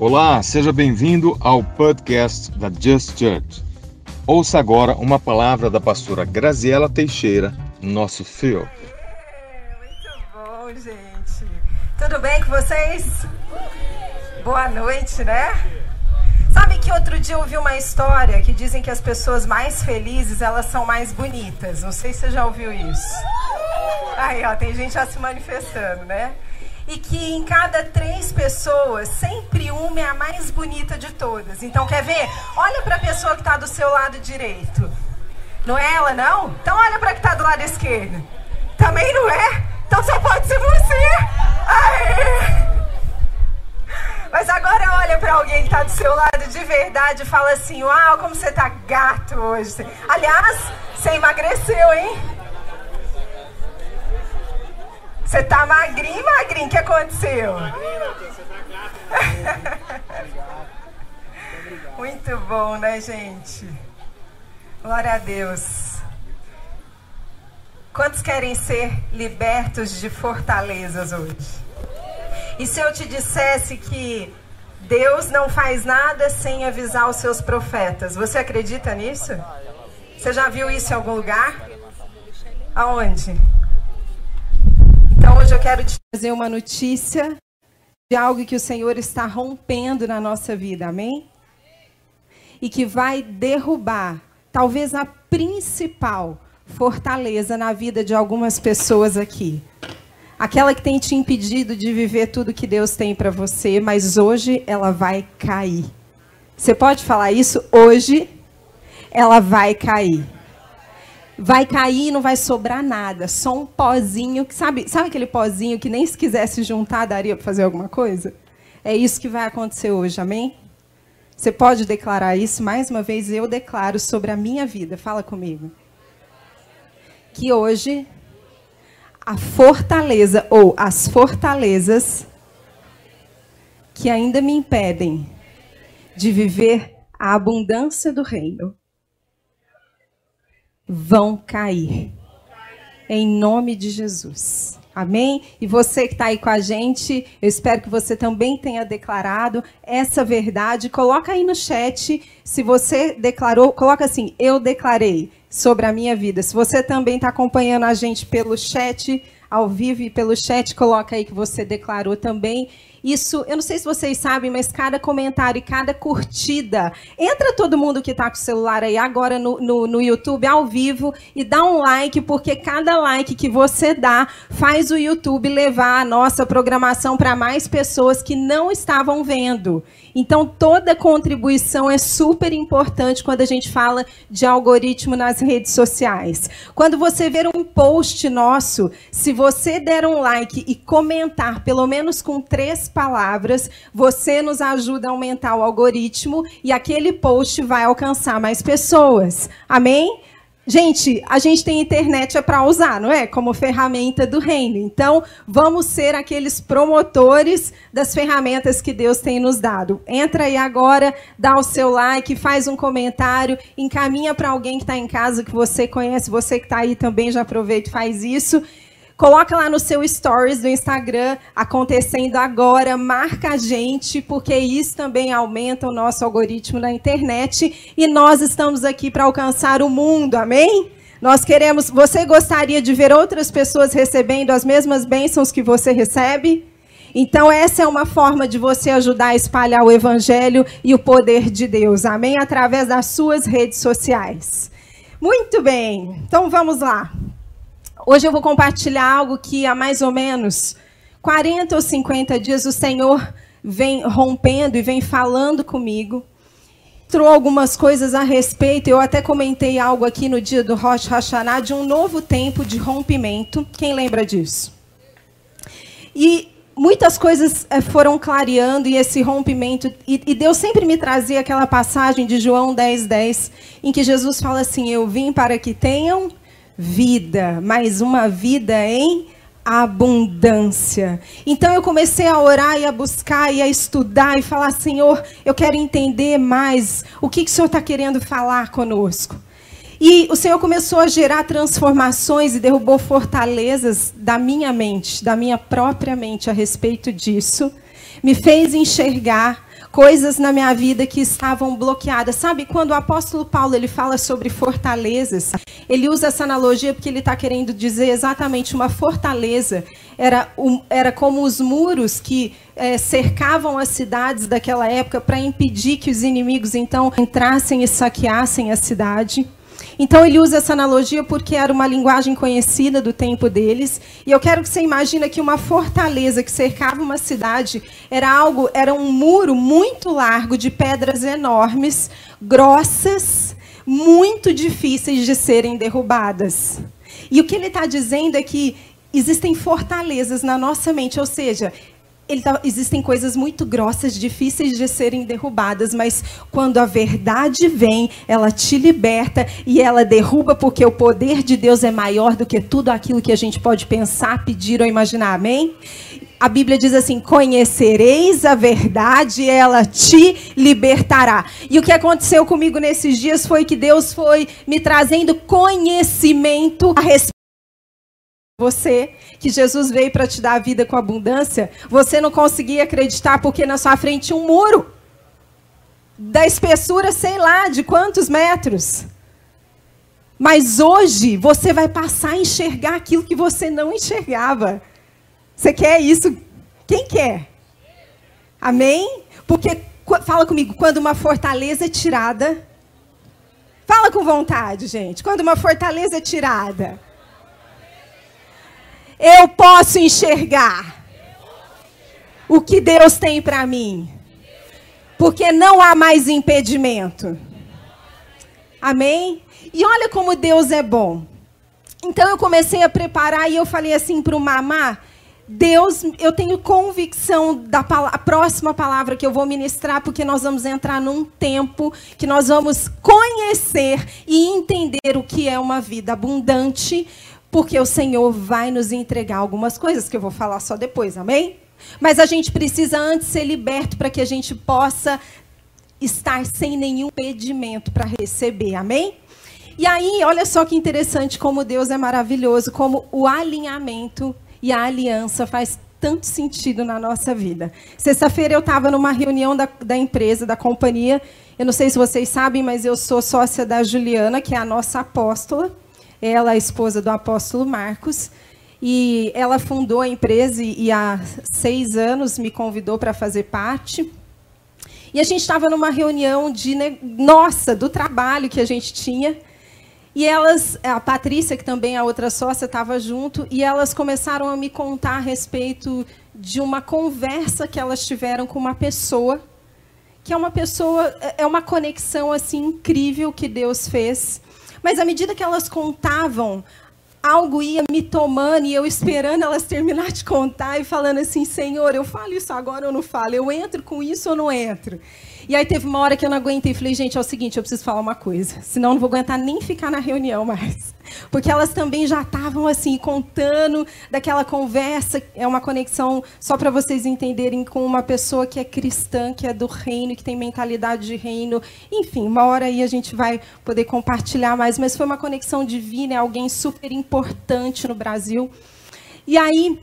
Olá, seja bem-vindo ao podcast da Just Church. Ouça agora uma palavra da pastora Graziela Teixeira, nosso fio. Muito bom, gente. Tudo bem com vocês? Boa noite, né? Sabe que outro dia eu ouvi uma história que dizem que as pessoas mais felizes, elas são mais bonitas. Não sei se você já ouviu isso. Aí, ó, tem gente já se manifestando, né? E que em cada três pessoas, sempre uma é a mais bonita de todas. Então, quer ver? Olha para a pessoa que está do seu lado direito. Não é ela, não? Então, olha para que está do lado esquerdo. Também não é? Então, só pode ser você. Aê! Mas agora olha para alguém que está do seu lado de verdade e fala assim: Uau, como você tá gato hoje. Aliás, você emagreceu, hein? Você tá magrinho, magrinho. O que aconteceu? Muito bom, né, gente? Glória a Deus. Quantos querem ser libertos de fortalezas hoje? E se eu te dissesse que Deus não faz nada sem avisar os seus profetas, você acredita nisso? Você já viu isso em algum lugar? Aonde? Hoje eu quero te trazer uma notícia de algo que o Senhor está rompendo na nossa vida, amém? E que vai derrubar, talvez a principal fortaleza na vida de algumas pessoas aqui. Aquela que tem te impedido de viver tudo que Deus tem para você, mas hoje ela vai cair. Você pode falar isso? Hoje ela vai cair. Vai cair e não vai sobrar nada, só um pozinho, que sabe, sabe aquele pozinho que nem se quisesse juntar daria para fazer alguma coisa? É isso que vai acontecer hoje, amém? Você pode declarar isso mais uma vez, eu declaro sobre a minha vida. Fala comigo. Que hoje a fortaleza ou as fortalezas que ainda me impedem de viver a abundância do reino vão cair. Em nome de Jesus. Amém? E você que está aí com a gente, eu espero que você também tenha declarado essa verdade. Coloca aí no chat se você declarou, coloca assim, eu declarei sobre a minha vida. Se você também está acompanhando a gente pelo chat, ao vivo e pelo chat, coloca aí que você declarou também. Isso, eu não sei se vocês sabem, mas cada comentário e cada curtida, entra todo mundo que está com o celular aí agora no, no, no, YouTube ao vivo e dá um like, porque cada like que você dá faz o YouTube levar a nossa programação para mais pessoas que não estavam vendo. Então, toda contribuição é super importante quando a gente fala de algoritmo nas redes sociais. Quando você ver um post nosso, se você der um like e comentar pelo menos com três palavras, você nos ajuda a aumentar o algoritmo e aquele post vai alcançar mais pessoas. Amém? Gente, a gente tem internet é para usar, não é? Como ferramenta do reino. Então, vamos ser aqueles promotores das ferramentas que Deus tem nos dado. Entra aí agora, dá o seu like, faz um comentário, encaminha para alguém que está em casa que você conhece, você que está aí também já aproveita e faz isso. Coloca lá no seu stories do Instagram, acontecendo agora, marca a gente, porque isso também aumenta o nosso algoritmo na internet e nós estamos aqui para alcançar o mundo, amém? Nós queremos, você gostaria de ver outras pessoas recebendo as mesmas bênçãos que você recebe? Então, essa é uma forma de você ajudar a espalhar o evangelho e o poder de Deus, amém? Através das suas redes sociais. Muito bem, então vamos lá. Hoje eu vou compartilhar algo que há mais ou menos 40 ou 50 dias o Senhor vem rompendo e vem falando comigo. Trouxe algumas coisas a respeito. Eu até comentei algo aqui no dia do Rosh Hashanah de um novo tempo de rompimento. Quem lembra disso? E muitas coisas eh, foram clareando e esse rompimento. E, Deus sempre me trazia aquela passagem de João 10, 10, em que Jesus fala assim: Eu vim para que tenham vida, mas uma vida em abundância. Então eu comecei a orar e a buscar e a estudar e falar, Senhor, eu quero entender mais o que, que o Senhor está querendo falar conosco. E o Senhor começou a gerar transformações e derrubou fortalezas da minha mente, da minha própria mente a respeito disso. Me fez enxergar coisas na minha vida que estavam bloqueadas. Sabe, quando o apóstolo Paulo ele fala sobre fortalezas, ele usa essa analogia porque ele está querendo dizer exatamente uma fortaleza. Era, um, era como os muros que é, cercavam as cidades daquela época para impedir que os inimigos então entrassem e saqueassem a cidade. Então ele usa essa analogia porque era uma linguagem conhecida do tempo deles. E eu quero que você imagine que uma fortaleza que cercava uma cidade era algo, era um muro muito largo de pedras enormes, grossas, muito difíceis de serem derrubadas. E o que ele está dizendo é que existem fortalezas na nossa mente, ou seja, Tá, existem coisas muito grossas, difíceis de serem derrubadas, mas quando a verdade vem, ela te liberta e ela derruba, porque o poder de Deus é maior do que tudo aquilo que a gente pode pensar, pedir ou imaginar. Amém? A Bíblia diz assim: Conhecereis a verdade, ela te libertará. E o que aconteceu comigo nesses dias foi que Deus foi me trazendo conhecimento a respeito você, que Jesus veio para te dar a vida com abundância, você não conseguia acreditar porque na sua frente tinha um muro. Da espessura, sei lá, de quantos metros. Mas hoje você vai passar a enxergar aquilo que você não enxergava. Você quer isso? Quem quer? Amém? Porque, fala comigo, quando uma fortaleza é tirada. Fala com vontade, gente. Quando uma fortaleza é tirada eu posso enxergar o que Deus tem para mim. Porque não há mais impedimento. Amém? E olha como Deus é bom. Então eu comecei a preparar e eu falei assim para o Mamá, Deus, eu tenho convicção da próxima palavra que eu vou ministrar, porque nós vamos entrar num tempo que nós vamos conhecer e entender o que é uma vida abundante, porque o Senhor vai nos entregar algumas coisas que eu vou falar só depois, amém? Mas a gente precisa antes ser liberto para que a gente possa estar sem nenhum impedimento para receber, amém? E aí, olha só que interessante como Deus é maravilhoso, como o alinhamento e a aliança faz tanto sentido na nossa vida. Sexta-feira eu estava numa reunião da, da empresa, da companhia. Eu não sei se vocês sabem, mas eu sou sócia da Juliana, que é a nossa apóstola. Ela é esposa do apóstolo Marcos. E ela fundou a empresa e, e há seis anos me convidou para fazer parte. E a gente estava numa reunião de nossa do trabalho que a gente tinha. E elas, a Patrícia, que também é a outra sócia, estava junto, e elas começaram a me contar a respeito de uma conversa que elas tiveram com uma pessoa, que é uma pessoa, é uma conexão assim incrível que Deus fez. Mas à medida que elas contavam, algo ia me tomando e eu esperando elas terminar de contar e falando assim: Senhor, eu falo isso agora ou não falo? Eu entro com isso ou não entro? E aí teve uma hora que eu não aguentei e falei, gente, é o seguinte, eu preciso falar uma coisa, senão eu não vou aguentar nem ficar na reunião mais. Porque elas também já estavam assim, contando daquela conversa, é uma conexão, só para vocês entenderem, com uma pessoa que é cristã, que é do reino, que tem mentalidade de reino. Enfim, uma hora aí a gente vai poder compartilhar mais, mas foi uma conexão divina, é alguém super importante no Brasil. E aí,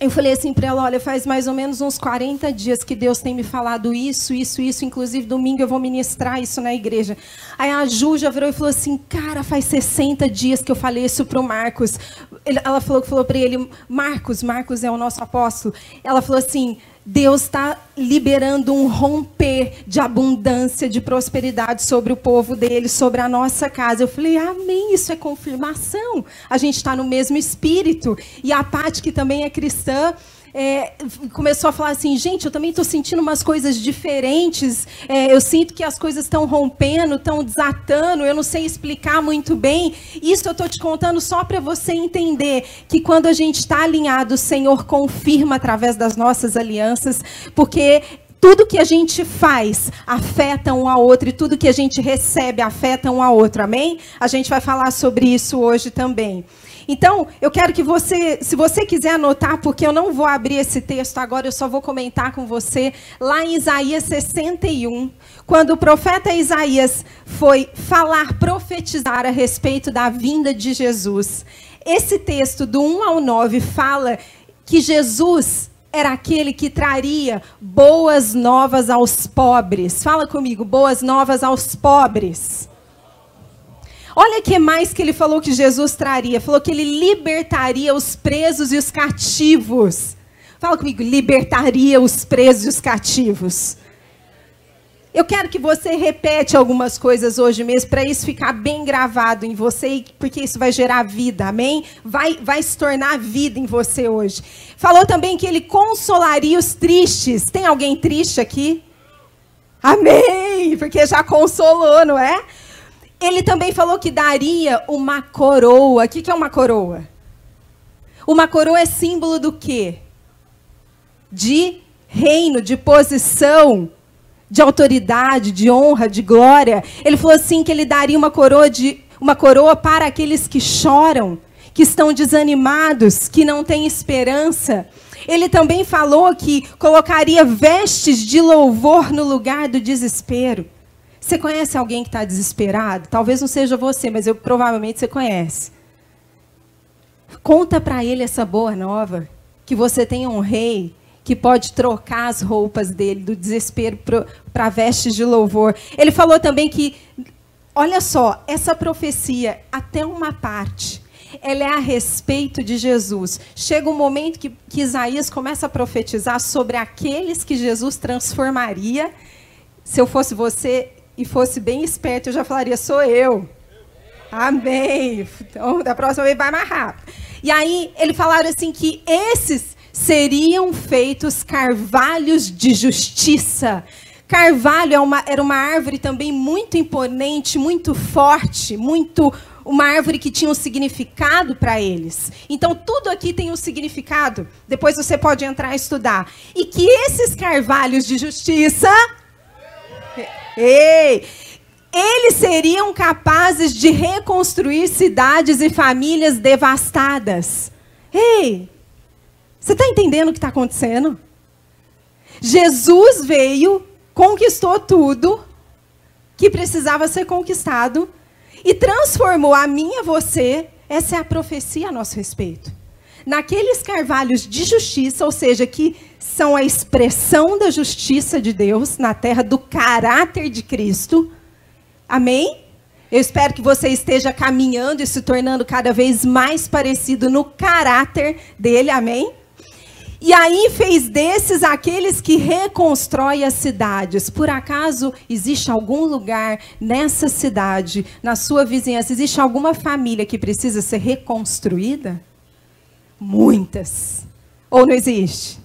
eu falei assim para ela: olha, faz mais ou menos uns 40 dias que Deus tem me falado isso, isso, isso. Inclusive, domingo eu vou ministrar isso na igreja. Aí a Ju já virou e falou assim: cara, faz 60 dias que eu falei isso para o Marcos. ela falou, falou para ele: Marcos, Marcos é o nosso apóstolo. Ela falou assim: Deus está liberando um romper de abundância, de prosperidade sobre o povo dele, sobre a nossa casa. Eu falei, amém, isso é confirmação. A gente está no mesmo espírito. E a Paty, que também é cristã, é, começou a falar assim, gente, eu também estou sentindo umas coisas diferentes. É, eu sinto que as coisas estão rompendo, estão desatando. Eu não sei explicar muito bem. Isso eu estou te contando só para você entender que quando a gente está alinhado, o Senhor confirma através das nossas alianças, porque tudo que a gente faz afeta um ao outro e tudo que a gente recebe afeta um ao outro. Amém? A gente vai falar sobre isso hoje também. Então, eu quero que você, se você quiser anotar, porque eu não vou abrir esse texto agora, eu só vou comentar com você, lá em Isaías 61, quando o profeta Isaías foi falar, profetizar a respeito da vinda de Jesus. Esse texto, do 1 ao 9, fala que Jesus era aquele que traria boas novas aos pobres. Fala comigo, boas novas aos pobres. Olha que mais que ele falou que Jesus traria. Falou que ele libertaria os presos e os cativos. Fala comigo, libertaria os presos e os cativos. Eu quero que você repete algumas coisas hoje mesmo para isso ficar bem gravado em você, porque isso vai gerar vida, amém? Vai, vai se tornar vida em você hoje. Falou também que ele consolaria os tristes. Tem alguém triste aqui? Amém! Porque já consolou, não é? Ele também falou que daria uma coroa. O que é uma coroa? Uma coroa é símbolo do quê? De reino, de posição de autoridade, de honra, de glória. Ele falou assim que ele daria uma coroa de uma coroa para aqueles que choram, que estão desanimados, que não têm esperança. Ele também falou que colocaria vestes de louvor no lugar do desespero. Você conhece alguém que está desesperado? Talvez não seja você, mas eu provavelmente você conhece. Conta para ele essa boa nova, que você tem um rei que pode trocar as roupas dele do desespero para vestes de louvor. Ele falou também que, olha só, essa profecia, até uma parte, ela é a respeito de Jesus. Chega um momento que, que Isaías começa a profetizar sobre aqueles que Jesus transformaria. Se eu fosse você e fosse bem esperto, eu já falaria: sou eu. Amém. Então, da próxima vez vai mais rápido. E aí, ele falaram assim que esses seriam feitos carvalhos de justiça. Carvalho é uma, era uma árvore também muito imponente, muito forte, muito uma árvore que tinha um significado para eles. Então, tudo aqui tem um significado. Depois você pode entrar e estudar. E que esses carvalhos de justiça. Ei! Eles seriam capazes de reconstruir cidades e famílias devastadas. Ei! Você está entendendo o que está acontecendo? Jesus veio, conquistou tudo que precisava ser conquistado e transformou a mim e a você. Essa é a profecia a nosso respeito. Naqueles carvalhos de justiça, ou seja, que são a expressão da justiça de Deus na terra, do caráter de Cristo. Amém? Eu espero que você esteja caminhando e se tornando cada vez mais parecido no caráter dele. Amém? E aí fez desses aqueles que reconstrói as cidades. Por acaso existe algum lugar nessa cidade, na sua vizinhança, existe alguma família que precisa ser reconstruída? Muitas. Ou não existe?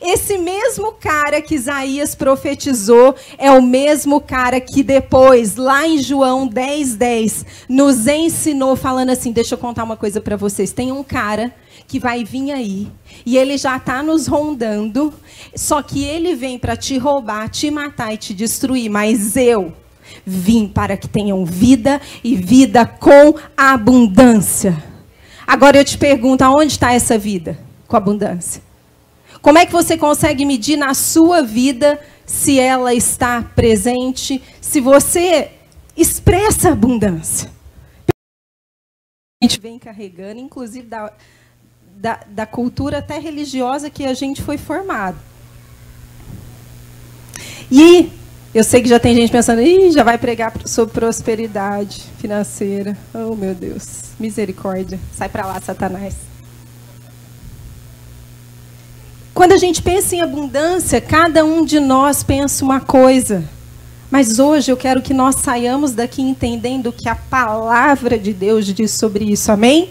Esse mesmo cara que Isaías profetizou é o mesmo cara que depois, lá em João 10, 10, nos ensinou, falando assim: deixa eu contar uma coisa para vocês. Tem um cara que vai vir aí e ele já está nos rondando, só que ele vem para te roubar, te matar e te destruir, mas eu vim para que tenham vida e vida com abundância. Agora eu te pergunto, aonde está essa vida com abundância? Como é que você consegue medir na sua vida se ela está presente, se você expressa abundância? A gente vem carregando, inclusive da, da, da cultura até religiosa que a gente foi formado. E eu sei que já tem gente pensando, Ih, já vai pregar sobre prosperidade financeira. Oh, meu Deus. Misericórdia. Sai para lá, Satanás. Quando a gente pensa em abundância, cada um de nós pensa uma coisa. Mas hoje eu quero que nós saiamos daqui entendendo que a palavra de Deus diz sobre isso. Amém?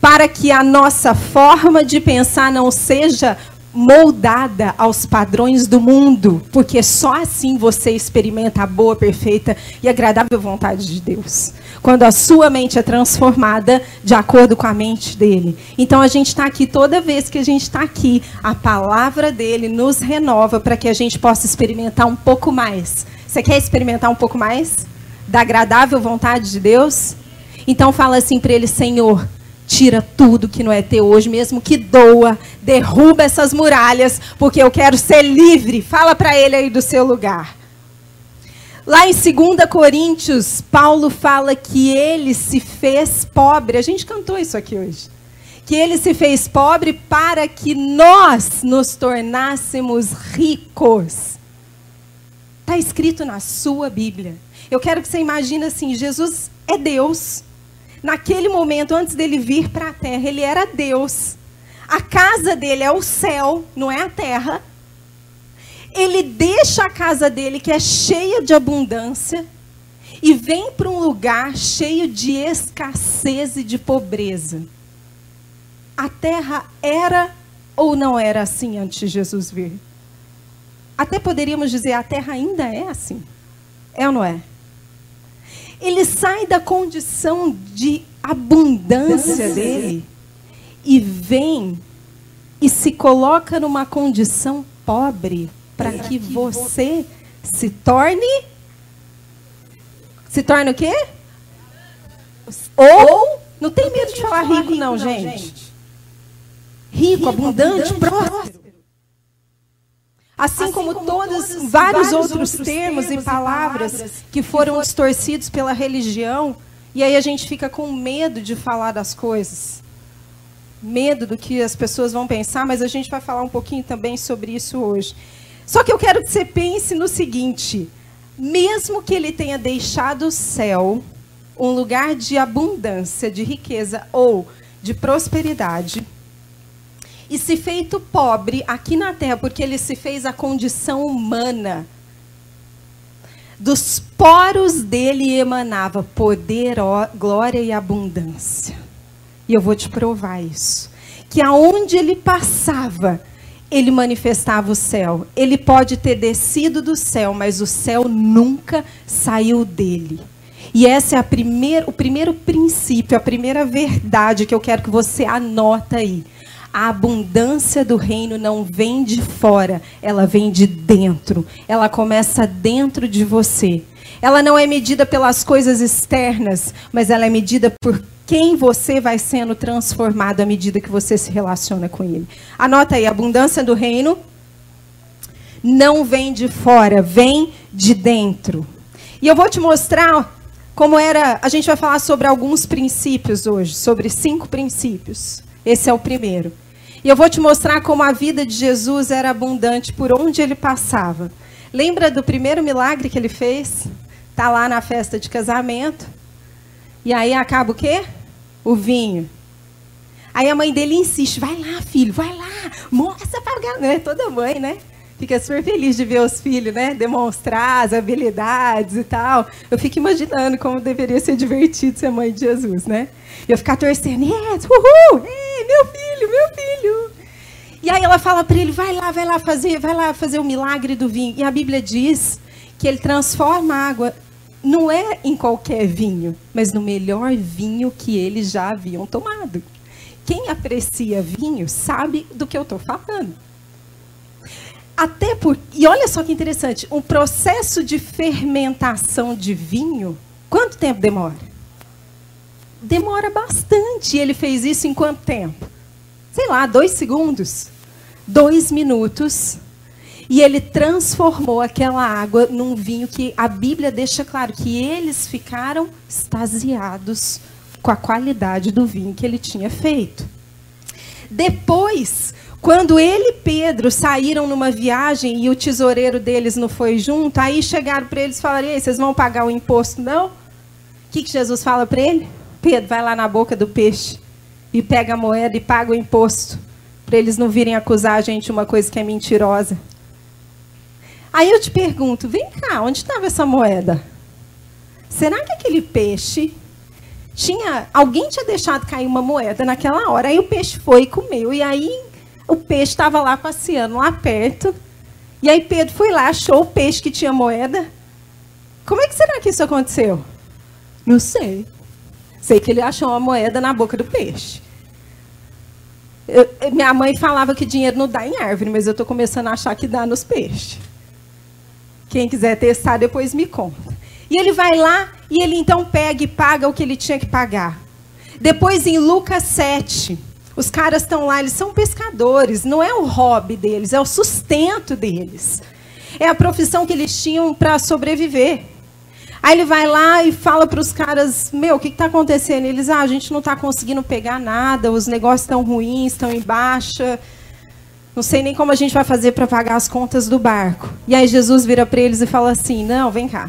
para que a nossa forma de pensar não seja moldada aos padrões do mundo, porque só assim você experimenta a boa, perfeita e agradável vontade de Deus. Quando a sua mente é transformada de acordo com a mente dele. Então a gente está aqui, toda vez que a gente está aqui, a palavra dele nos renova para que a gente possa experimentar um pouco mais. Você quer experimentar um pouco mais da agradável vontade de Deus? Então fala assim para ele, Senhor, Tira tudo que não é teu hoje, mesmo que doa. Derruba essas muralhas, porque eu quero ser livre. Fala para ele aí do seu lugar. Lá em 2 Coríntios, Paulo fala que ele se fez pobre. A gente cantou isso aqui hoje. que ele se fez pobre para que nós nos tornássemos ricos. Está escrito na sua Bíblia. Eu quero que você imagine assim: Jesus é Deus. Naquele momento, antes dele vir para a terra, ele era Deus. A casa dele é o céu, não é a terra. Ele deixa a casa dele, que é cheia de abundância, e vem para um lugar cheio de escassez e de pobreza a terra era ou não era assim antes de Jesus vir? Até poderíamos dizer, a terra ainda é assim. É ou não é? Ele sai da condição de abundância dele e vem e se coloca numa condição pobre para que você se torne se torne o quê? Ou não tem medo de falar rico não, gente rico, abundante, próspero. Assim, assim como, como todos, todos vários, outros, outros termos, termos e palavras, palavras que foram que distorcidos pela religião, e aí a gente fica com medo de falar das coisas. Medo do que as pessoas vão pensar, mas a gente vai falar um pouquinho também sobre isso hoje. Só que eu quero que você pense no seguinte: mesmo que ele tenha deixado o céu, um lugar de abundância, de riqueza ou de prosperidade, e se feito pobre aqui na terra, porque ele se fez a condição humana. Dos poros dele emanava poder, glória e abundância. E eu vou te provar isso. Que aonde ele passava, ele manifestava o céu. Ele pode ter descido do céu, mas o céu nunca saiu dele. E esse é a primeir, o primeiro princípio, a primeira verdade que eu quero que você anota aí. A abundância do reino não vem de fora, ela vem de dentro. Ela começa dentro de você. Ela não é medida pelas coisas externas, mas ela é medida por quem você vai sendo transformado à medida que você se relaciona com ele. Anota aí, a abundância do reino não vem de fora, vem de dentro. E eu vou te mostrar como era. A gente vai falar sobre alguns princípios hoje, sobre cinco princípios. Esse é o primeiro. E eu vou te mostrar como a vida de Jesus era abundante por onde ele passava. Lembra do primeiro milagre que ele fez? Tá lá na festa de casamento. E aí acaba o quê? O vinho. Aí a mãe dele insiste: vai lá, filho, vai lá, mostra para né? Toda mãe, né? Fica super feliz de ver os filhos, né? Demonstrar as habilidades e tal. Eu fico imaginando como deveria ser divertido ser mãe de Jesus, né? E eu ficar torcendo, yes, uhul, ei, meu filho, meu filho. E aí ela fala para ele, vai lá, vai lá fazer, vai lá fazer o milagre do vinho. E a Bíblia diz que ele transforma a água não é em qualquer vinho, mas no melhor vinho que eles já haviam tomado. Quem aprecia vinho sabe do que eu estou falando. Até por. E olha só que interessante: um processo de fermentação de vinho, quanto tempo demora? demora bastante. Ele fez isso em quanto tempo? Sei lá, dois segundos, dois minutos. E ele transformou aquela água num vinho que a Bíblia deixa claro que eles ficaram extasiados com a qualidade do vinho que ele tinha feito. Depois, quando ele e Pedro saíram numa viagem e o tesoureiro deles não foi junto, aí chegaram para eles e falaram: vocês vão pagar o imposto, não? O que, que Jesus fala para ele? Pedro, vai lá na boca do peixe e pega a moeda e paga o imposto, para eles não virem acusar a gente de uma coisa que é mentirosa. Aí eu te pergunto, vem cá, onde estava essa moeda? Será que aquele peixe tinha alguém tinha deixado cair uma moeda naquela hora? Aí o peixe foi e comeu e aí o peixe estava lá passeando lá perto. E aí Pedro foi lá, achou o peixe que tinha moeda. Como é que será que isso aconteceu? Não sei. Sei que ele achou uma moeda na boca do peixe. Eu, minha mãe falava que dinheiro não dá em árvore, mas eu estou começando a achar que dá nos peixes. Quem quiser testar, depois me conta. E ele vai lá e ele então pega e paga o que ele tinha que pagar. Depois, em Lucas 7, os caras estão lá, eles são pescadores, não é o hobby deles, é o sustento deles. É a profissão que eles tinham para sobreviver. Aí ele vai lá e fala para os caras: Meu, o que está acontecendo? Eles: Ah, a gente não está conseguindo pegar nada, os negócios estão ruins, estão em baixa. Não sei nem como a gente vai fazer para pagar as contas do barco. E aí Jesus vira para eles e fala assim: Não, vem cá.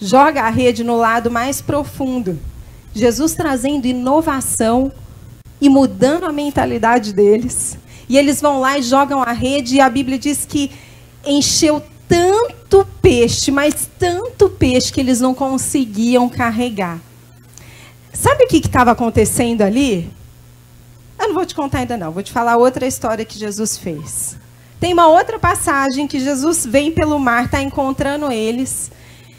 Joga a rede no lado mais profundo. Jesus trazendo inovação e mudando a mentalidade deles. E eles vão lá e jogam a rede, e a Bíblia diz que encheu tanto peixe, mas tanto peixe que eles não conseguiam carregar. Sabe o que estava acontecendo ali? Eu não vou te contar ainda não, vou te falar outra história que Jesus fez. Tem uma outra passagem que Jesus vem pelo mar, está encontrando eles.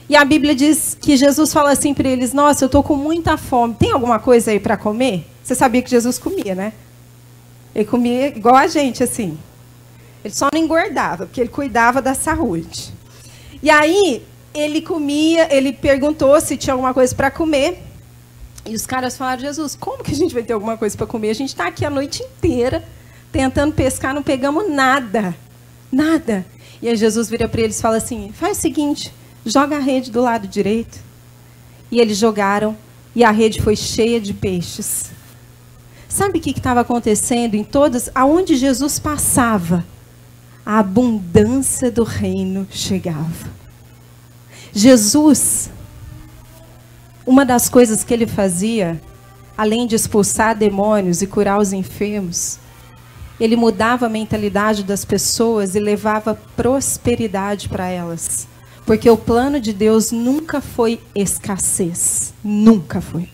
E a Bíblia diz que Jesus fala assim para eles: Nossa, eu estou com muita fome. Tem alguma coisa aí para comer? Você sabia que Jesus comia, né? Ele comia igual a gente, assim. Ele só não engordava, porque ele cuidava da saúde. E aí, ele comia, ele perguntou se tinha alguma coisa para comer. E os caras falaram: Jesus, como que a gente vai ter alguma coisa para comer? A gente está aqui a noite inteira tentando pescar, não pegamos nada. Nada. E aí Jesus vira para eles e fala assim: faz o seguinte, joga a rede do lado direito. E eles jogaram e a rede foi cheia de peixes. Sabe o que estava acontecendo em todas? Aonde Jesus passava, a abundância do reino chegava. Jesus, uma das coisas que ele fazia, além de expulsar demônios e curar os enfermos, ele mudava a mentalidade das pessoas e levava prosperidade para elas. Porque o plano de Deus nunca foi escassez. Nunca foi.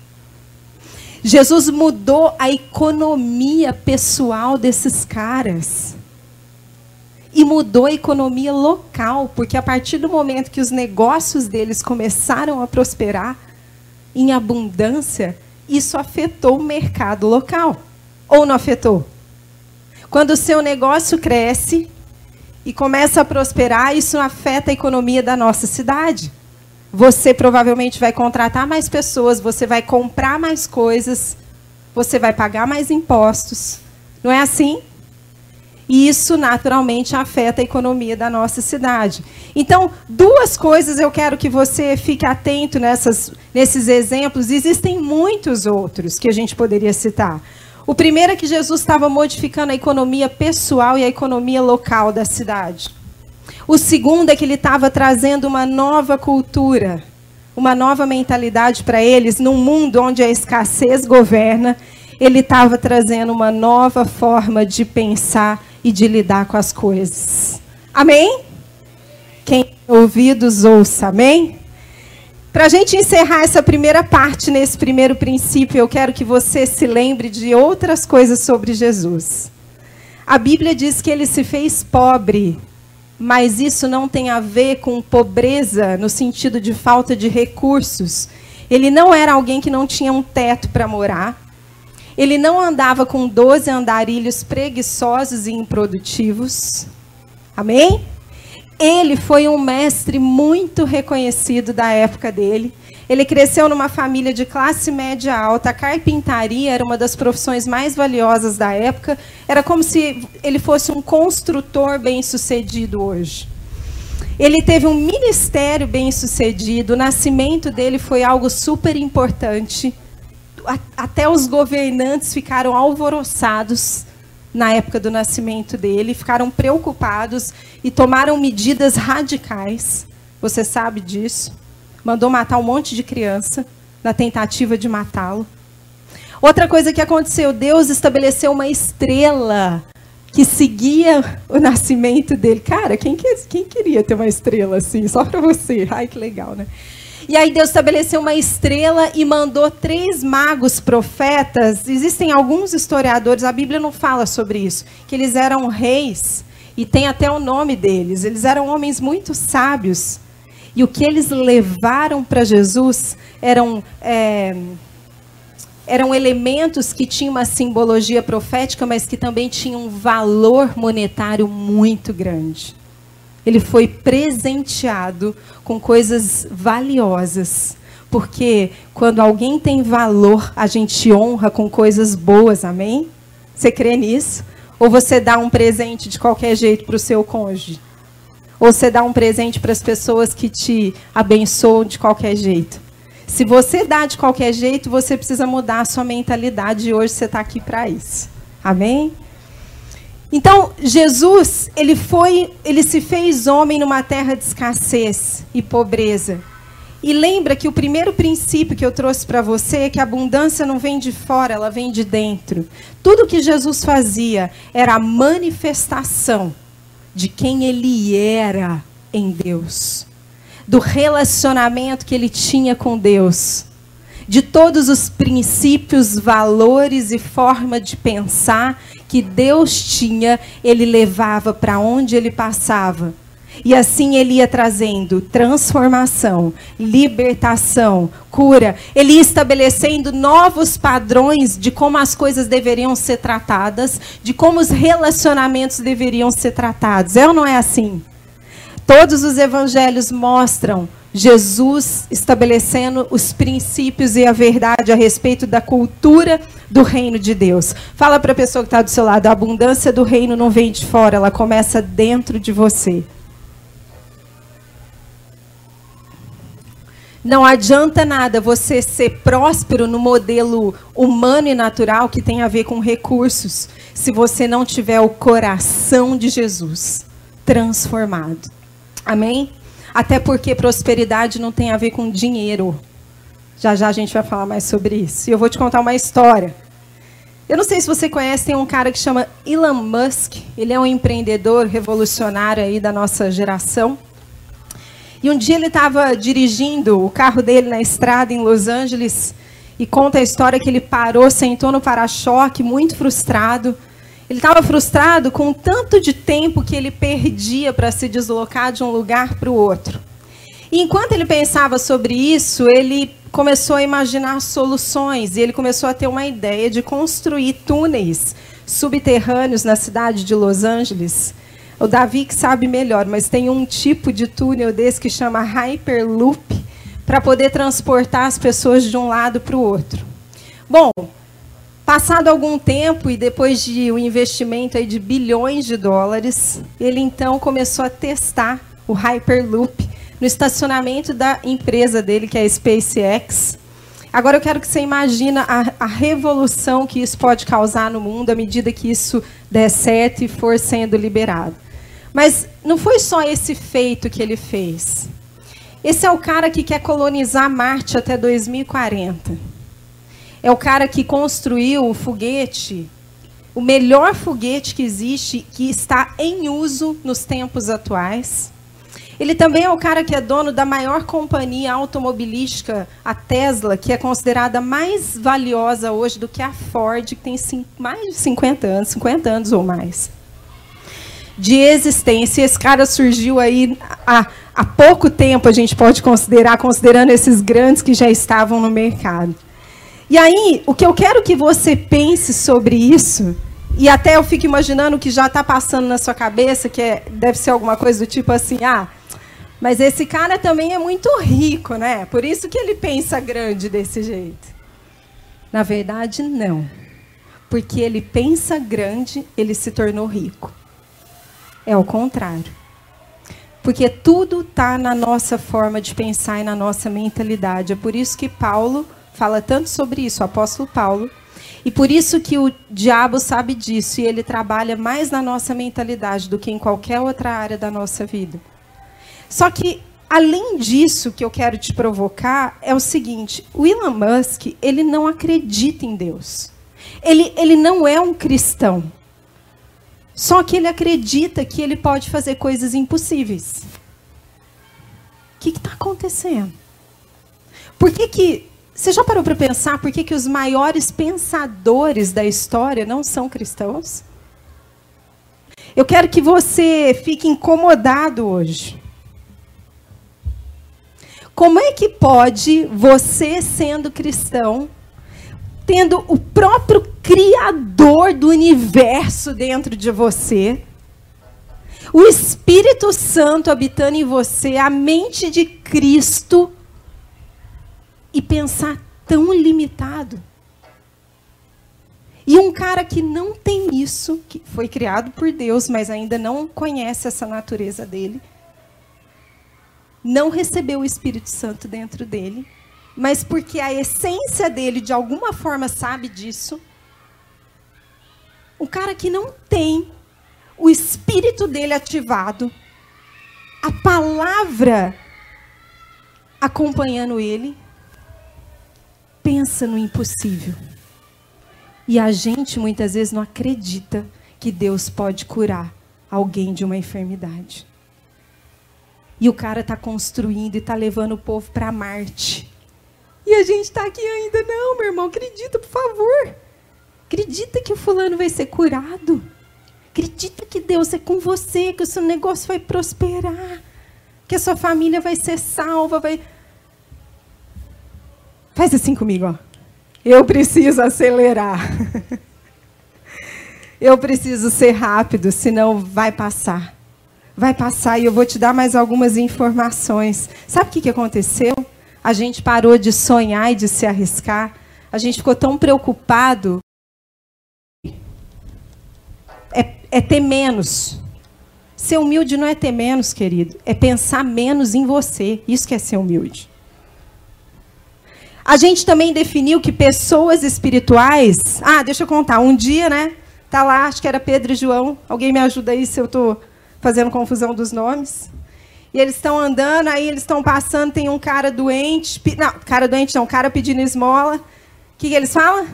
Jesus mudou a economia pessoal desses caras e mudou a economia local, porque a partir do momento que os negócios deles começaram a prosperar em abundância, isso afetou o mercado local. Ou não afetou? Quando o seu negócio cresce e começa a prosperar, isso afeta a economia da nossa cidade. Você provavelmente vai contratar mais pessoas, você vai comprar mais coisas, você vai pagar mais impostos. Não é assim? E isso naturalmente afeta a economia da nossa cidade. Então, duas coisas eu quero que você fique atento nessas, nesses exemplos. Existem muitos outros que a gente poderia citar. O primeiro é que Jesus estava modificando a economia pessoal e a economia local da cidade. O segundo é que ele estava trazendo uma nova cultura, uma nova mentalidade para eles, num mundo onde a escassez governa. Ele estava trazendo uma nova forma de pensar e de lidar com as coisas. Amém? Quem tem ouvidos, ouça. Amém? Para a gente encerrar essa primeira parte, nesse primeiro princípio, eu quero que você se lembre de outras coisas sobre Jesus. A Bíblia diz que ele se fez pobre, mas isso não tem a ver com pobreza no sentido de falta de recursos. Ele não era alguém que não tinha um teto para morar. Ele não andava com 12 andarilhos preguiçosos e improdutivos. Amém? Ele foi um mestre muito reconhecido da época dele. Ele cresceu numa família de classe média alta. A carpintaria era uma das profissões mais valiosas da época. Era como se ele fosse um construtor bem-sucedido hoje. Ele teve um ministério bem-sucedido. O nascimento dele foi algo super importante até os governantes ficaram alvoroçados na época do nascimento dele, ficaram preocupados e tomaram medidas radicais. Você sabe disso. Mandou matar um monte de criança na tentativa de matá-lo. Outra coisa que aconteceu, Deus estabeleceu uma estrela que seguia o nascimento dele. Cara, quem, quem queria ter uma estrela assim? Só para você. Ai, que legal, né? E aí Deus estabeleceu uma estrela e mandou três magos profetas. Existem alguns historiadores, a Bíblia não fala sobre isso, que eles eram reis e tem até o nome deles. Eles eram homens muito sábios. E o que eles levaram para Jesus eram é, eram elementos que tinham uma simbologia profética, mas que também tinham um valor monetário muito grande. Ele foi presenteado com coisas valiosas. Porque quando alguém tem valor, a gente honra com coisas boas, amém? Você crê nisso? Ou você dá um presente de qualquer jeito para o seu cônjuge? Ou você dá um presente para as pessoas que te abençoam de qualquer jeito? Se você dá de qualquer jeito, você precisa mudar a sua mentalidade e hoje você está aqui para isso. Amém? Então, Jesus, ele foi, ele se fez homem numa terra de escassez e pobreza. E lembra que o primeiro princípio que eu trouxe para você é que a abundância não vem de fora, ela vem de dentro. Tudo que Jesus fazia era a manifestação de quem ele era em Deus, do relacionamento que ele tinha com Deus, de todos os princípios, valores e forma de pensar que Deus tinha, ele levava para onde ele passava. E assim ele ia trazendo transformação, libertação, cura. Ele ia estabelecendo novos padrões de como as coisas deveriam ser tratadas, de como os relacionamentos deveriam ser tratados. É ou não é assim? Todos os evangelhos mostram Jesus estabelecendo os princípios e a verdade a respeito da cultura do reino de Deus. Fala para a pessoa que está do seu lado: a abundância do reino não vem de fora, ela começa dentro de você. Não adianta nada você ser próspero no modelo humano e natural que tem a ver com recursos, se você não tiver o coração de Jesus transformado. Amém? Até porque prosperidade não tem a ver com dinheiro. Já já a gente vai falar mais sobre isso. E eu vou te contar uma história. Eu não sei se você conhece, tem um cara que chama Elon Musk. Ele é um empreendedor revolucionário aí da nossa geração. E um dia ele estava dirigindo o carro dele na estrada em Los Angeles e conta a história que ele parou, sentou no para-choque, muito frustrado. Ele estava frustrado com o tanto de tempo que ele perdia para se deslocar de um lugar para o outro. E enquanto ele pensava sobre isso, ele começou a imaginar soluções e ele começou a ter uma ideia de construir túneis subterrâneos na cidade de Los Angeles. O Davi que sabe melhor, mas tem um tipo de túnel desse que chama Hyperloop para poder transportar as pessoas de um lado para o outro. Bom, Passado algum tempo e depois de um investimento aí de bilhões de dólares, ele então começou a testar o Hyperloop no estacionamento da empresa dele, que é a SpaceX. Agora eu quero que você imagine a, a, revolução que isso pode causar no mundo à medida que isso der certo e for sendo liberado. Mas não foi só esse feito que ele fez. Esse é o cara que quer colonizar Marte até 2040 é o cara que construiu o foguete, o melhor foguete que existe, que está em uso nos tempos atuais. Ele também é o cara que é dono da maior companhia automobilística, a Tesla, que é considerada mais valiosa hoje do que a Ford, que tem mais de 50 anos, 50 anos ou mais de existência. Esse cara surgiu aí há, há pouco tempo, a gente pode considerar, considerando esses grandes que já estavam no mercado. E aí, o que eu quero que você pense sobre isso, e até eu fico imaginando que já está passando na sua cabeça, que é, deve ser alguma coisa do tipo assim, ah, mas esse cara também é muito rico, né? Por isso que ele pensa grande desse jeito. Na verdade, não. Porque ele pensa grande, ele se tornou rico. É o contrário. Porque tudo está na nossa forma de pensar e na nossa mentalidade. É por isso que Paulo fala tanto sobre isso, o apóstolo Paulo. E por isso que o diabo sabe disso e ele trabalha mais na nossa mentalidade do que em qualquer outra área da nossa vida. Só que além disso que eu quero te provocar é o seguinte, o Elon Musk, ele não acredita em Deus. Ele, ele não é um cristão. Só que ele acredita que ele pode fazer coisas impossíveis. O que está acontecendo? Por que, que você já parou para pensar por que, que os maiores pensadores da história não são cristãos? Eu quero que você fique incomodado hoje. Como é que pode você, sendo cristão, tendo o próprio Criador do universo dentro de você, o Espírito Santo habitando em você, a mente de Cristo, e pensar tão limitado. E um cara que não tem isso, que foi criado por Deus, mas ainda não conhece essa natureza dele, não recebeu o Espírito Santo dentro dele, mas porque a essência dele, de alguma forma, sabe disso. Um cara que não tem o espírito dele ativado, a palavra acompanhando ele, pensa no impossível. E a gente muitas vezes não acredita que Deus pode curar alguém de uma enfermidade. E o cara está construindo e está levando o povo para Marte. E a gente está aqui ainda. Não, meu irmão, acredita, por favor. Acredita que o fulano vai ser curado. Acredita que Deus é com você, que o seu negócio vai prosperar. Que a sua família vai ser salva. Vai... Faz assim comigo, ó. Eu preciso acelerar. Eu preciso ser rápido, senão vai passar. Vai passar e eu vou te dar mais algumas informações. Sabe o que, que aconteceu? A gente parou de sonhar e de se arriscar. A gente ficou tão preocupado. É, é ter menos. Ser humilde não é ter menos, querido. É pensar menos em você. Isso que é ser humilde. A gente também definiu que pessoas espirituais. Ah, deixa eu contar. Um dia, né? Tá lá, acho que era Pedro e João. Alguém me ajuda aí se eu estou fazendo confusão dos nomes. E eles estão andando, aí eles estão passando, tem um cara doente. Não, cara doente não, cara pedindo esmola. O que, que eles falam?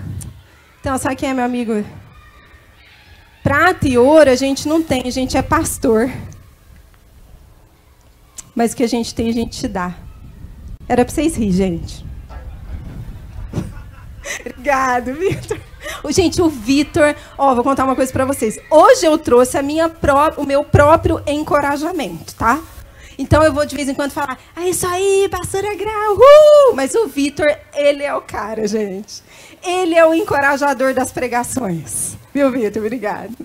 Então, sabe quem é meu amigo? Prata e ouro a gente não tem, a gente é pastor. Mas o que a gente tem, a gente te dá. Era para vocês rirem, gente. Obrigado, Vitor. Gente, o Vitor, ó, vou contar uma coisa para vocês. Hoje eu trouxe a minha pró o meu próprio encorajamento, tá? Então eu vou de vez em quando falar, é isso aí, pastora Grau, uh! mas o Vitor, ele é o cara, gente. Ele é o encorajador das pregações. Viu, Vitor? Obrigado.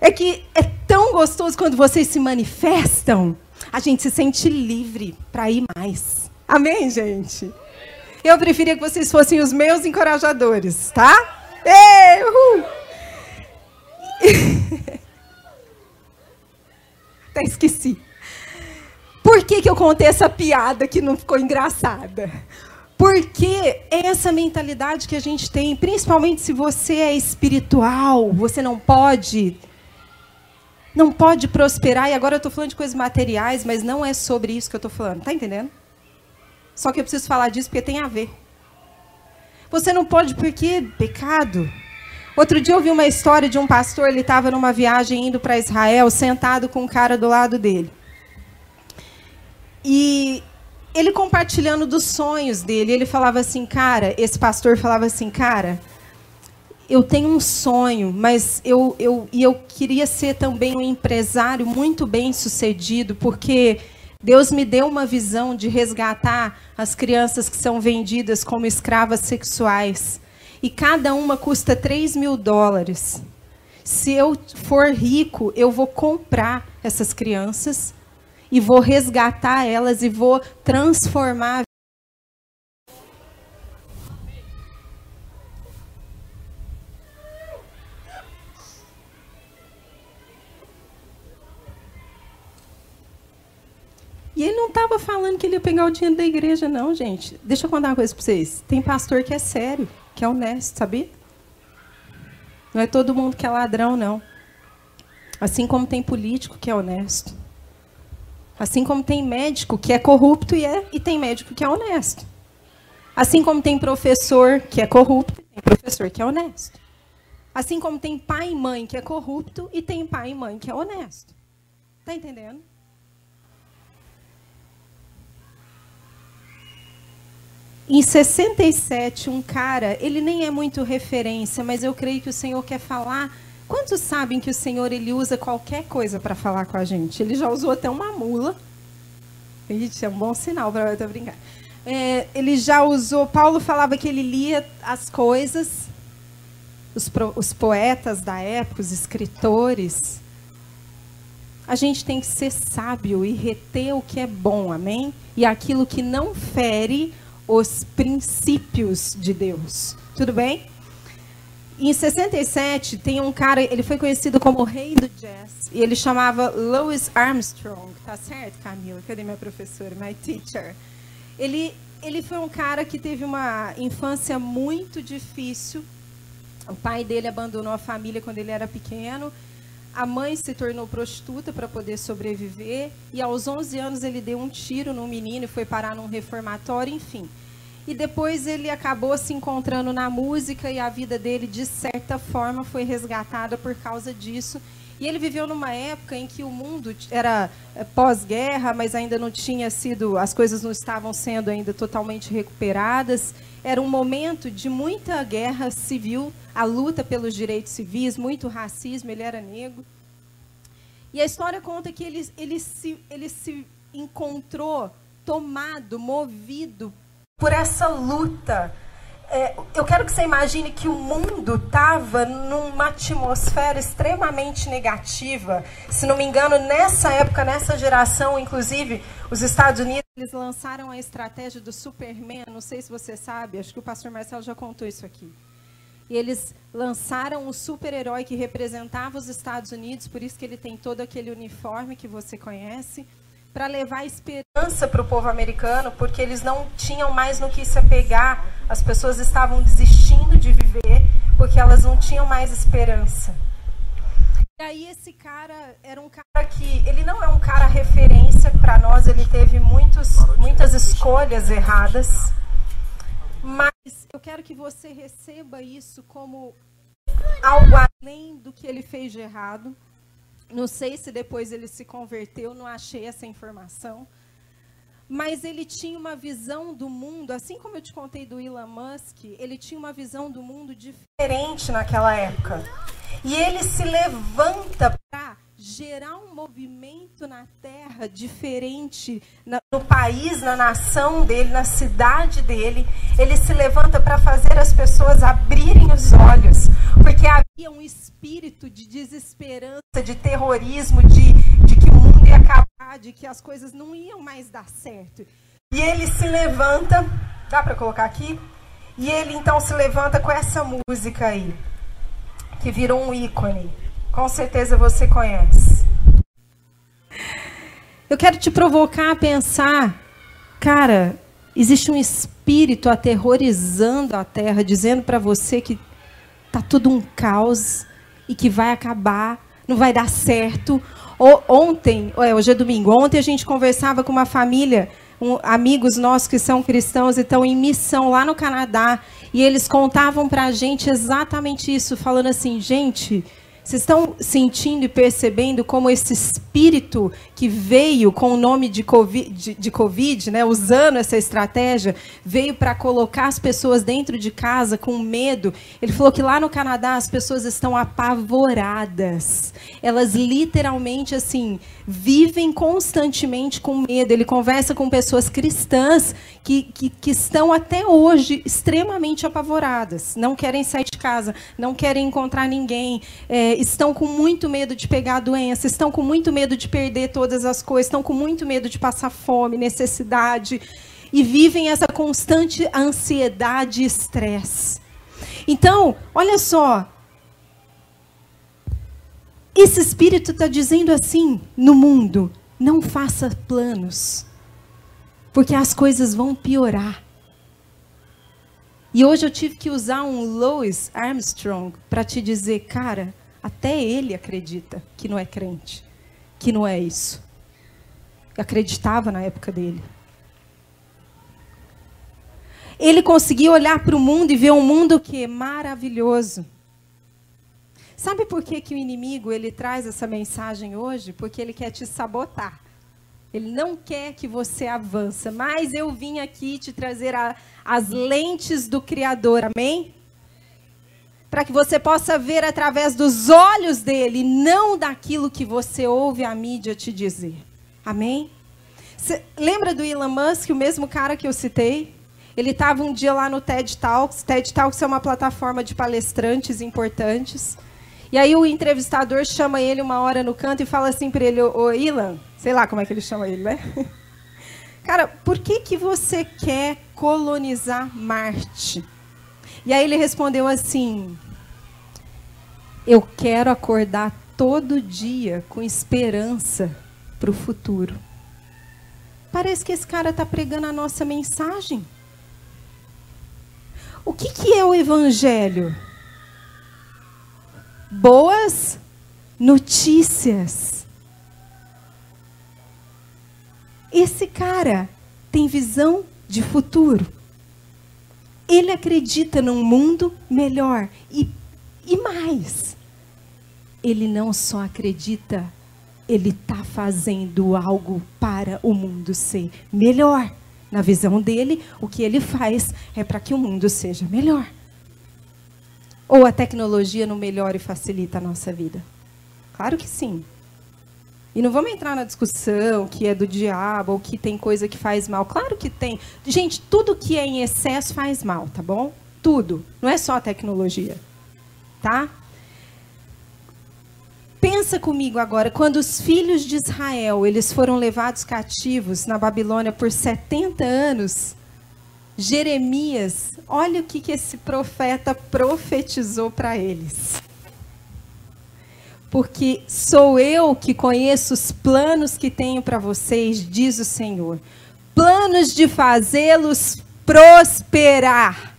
É que é tão gostoso quando vocês se manifestam, a gente se sente livre para ir mais. Amém, gente? Eu preferia que vocês fossem os meus encorajadores, tá? Ei, uhul. Até esqueci. Por que, que eu contei essa piada que não ficou engraçada? Porque é essa mentalidade que a gente tem, principalmente se você é espiritual, você não pode não pode prosperar, e agora eu estou falando de coisas materiais, mas não é sobre isso que eu estou falando. Está entendendo? Só que eu preciso falar disso porque tem a ver. Você não pode porque pecado. Outro dia eu vi uma história de um pastor, ele estava numa viagem indo para Israel, sentado com um cara do lado dele. E ele compartilhando dos sonhos dele, ele falava assim, cara, esse pastor falava assim, cara, eu tenho um sonho, mas eu, eu, e eu queria ser também um empresário muito bem sucedido, porque Deus me deu uma visão de resgatar as crianças que são vendidas como escravas sexuais. E cada uma custa 3 mil dólares. Se eu for rico, eu vou comprar essas crianças e vou resgatar elas e vou transformar E ele não estava falando que ele ia pegar o dinheiro da igreja, não, gente. Deixa eu contar uma coisa para vocês. Tem pastor que é sério, que é honesto, sabia? Não é todo mundo que é ladrão, não. Assim como tem político que é honesto. Assim como tem médico que é corrupto e, é, e tem médico que é honesto. Assim como tem professor que é corrupto e tem professor que é honesto. Assim como tem pai e mãe que é corrupto e tem pai e mãe que é honesto. Tá entendendo? Em 67, um cara, ele nem é muito referência, mas eu creio que o Senhor quer falar. Quantos sabem que o Senhor ele usa qualquer coisa para falar com a gente? Ele já usou até uma mula. Isso é um bom sinal para eu brincar. É, ele já usou. Paulo falava que ele lia as coisas, os, os poetas da época, os escritores. A gente tem que ser sábio e reter o que é bom, amém? E aquilo que não fere os princípios de Deus. Tudo bem? Em 67, tem um cara, ele foi conhecido como o rei do jazz, e ele chamava Louis Armstrong, tá certo, Camila? Cadê minha professora, my teacher? Ele, ele foi um cara que teve uma infância muito difícil. O pai dele abandonou a família quando ele era pequeno. A mãe se tornou prostituta para poder sobreviver. E aos 11 anos ele deu um tiro no menino e foi parar num reformatório, enfim. E depois ele acabou se encontrando na música e a vida dele, de certa forma, foi resgatada por causa disso. E ele viveu numa época em que o mundo era é, pós-guerra, mas ainda não tinha sido, as coisas não estavam sendo ainda totalmente recuperadas. Era um momento de muita guerra civil, a luta pelos direitos civis, muito racismo, ele era negro. E a história conta que ele, ele, se, ele se encontrou tomado, movido por essa luta. É, eu quero que você imagine que o mundo estava numa atmosfera extremamente negativa. Se não me engano, nessa época, nessa geração, inclusive, os Estados Unidos eles lançaram a estratégia do Superman. Não sei se você sabe, acho que o pastor Marcelo já contou isso aqui. E eles lançaram um super-herói que representava os Estados Unidos, por isso que ele tem todo aquele uniforme que você conhece para levar esperança para o povo americano, porque eles não tinham mais no que se apegar, as pessoas estavam desistindo de viver, porque elas não tinham mais esperança. E aí esse cara era um cara que ele não é um cara referência para nós, ele teve muitos, muitas escolhas erradas. Mas eu quero que você receba isso como algo além do que ele fez de errado. Não sei se depois ele se converteu, não achei essa informação. Mas ele tinha uma visão do mundo, assim como eu te contei do Elon Musk, ele tinha uma visão do mundo diferente naquela época. E ele se levanta para gerar um movimento na terra diferente no país, na nação dele, na cidade dele. Ele se levanta para fazer as pessoas abrirem os olhos, porque havia um espírito de desesperança, de terrorismo, de, de que o mundo ia acabar, de que as coisas não iam mais dar certo. E ele se levanta, dá para colocar aqui? E ele então se levanta com essa música aí, que virou um ícone. Com certeza você conhece. Eu quero te provocar a pensar, cara, existe um espírito aterrorizando a terra, dizendo para você que tá tudo um caos e que vai acabar, não vai dar certo. O, ontem, hoje é domingo, ontem a gente conversava com uma família, um, amigos nossos que são cristãos e estão em missão lá no Canadá, e eles contavam para a gente exatamente isso, falando assim, gente, vocês estão sentindo e percebendo como esse espírito que veio com o nome de Covid, de, de COVID né, usando essa estratégia, veio para colocar as pessoas dentro de casa com medo? Ele falou que lá no Canadá as pessoas estão apavoradas. Elas literalmente assim vivem constantemente com medo. Ele conversa com pessoas cristãs que, que, que estão até hoje extremamente apavoradas, não querem sair de casa, não querem encontrar ninguém. É, estão com muito medo de pegar a doença, estão com muito medo de perder todas as coisas, estão com muito medo de passar fome, necessidade, e vivem essa constante ansiedade e estresse. Então, olha só, esse espírito está dizendo assim no mundo: não faça planos, porque as coisas vão piorar. E hoje eu tive que usar um Louis Armstrong para te dizer, cara, até ele acredita que não é crente, que não é isso. Acreditava na época dele. Ele conseguiu olhar para o mundo e ver um mundo que é maravilhoso. Sabe por que, que o inimigo ele traz essa mensagem hoje? Porque ele quer te sabotar. Ele não quer que você avance. Mas eu vim aqui te trazer a, as lentes do Criador. Amém? Para que você possa ver através dos olhos dele, não daquilo que você ouve a mídia te dizer. Amém? Cê lembra do Elon Musk, o mesmo cara que eu citei? Ele estava um dia lá no TED Talks. TED Talks é uma plataforma de palestrantes importantes. E aí o entrevistador chama ele uma hora no canto e fala assim para ele, ô Elon, sei lá como é que ele chama ele, né? Cara, por que, que você quer colonizar Marte? E aí ele respondeu assim: Eu quero acordar todo dia com esperança para o futuro. Parece que esse cara está pregando a nossa mensagem. O que, que é o Evangelho? Boas notícias. Esse cara tem visão de futuro. Ele acredita num mundo melhor. E, e mais, ele não só acredita, ele está fazendo algo para o mundo ser melhor. Na visão dele, o que ele faz é para que o mundo seja melhor. Ou a tecnologia não melhora e facilita a nossa vida? Claro que sim. E não vamos entrar na discussão que é do diabo ou que tem coisa que faz mal. Claro que tem. Gente, tudo que é em excesso faz mal, tá bom? Tudo. Não é só a tecnologia. Tá? Pensa comigo agora, quando os filhos de Israel, eles foram levados cativos na Babilônia por 70 anos, Jeremias, olha o que, que esse profeta profetizou para eles. Porque sou eu que conheço os planos que tenho para vocês, diz o Senhor. Planos de fazê-los prosperar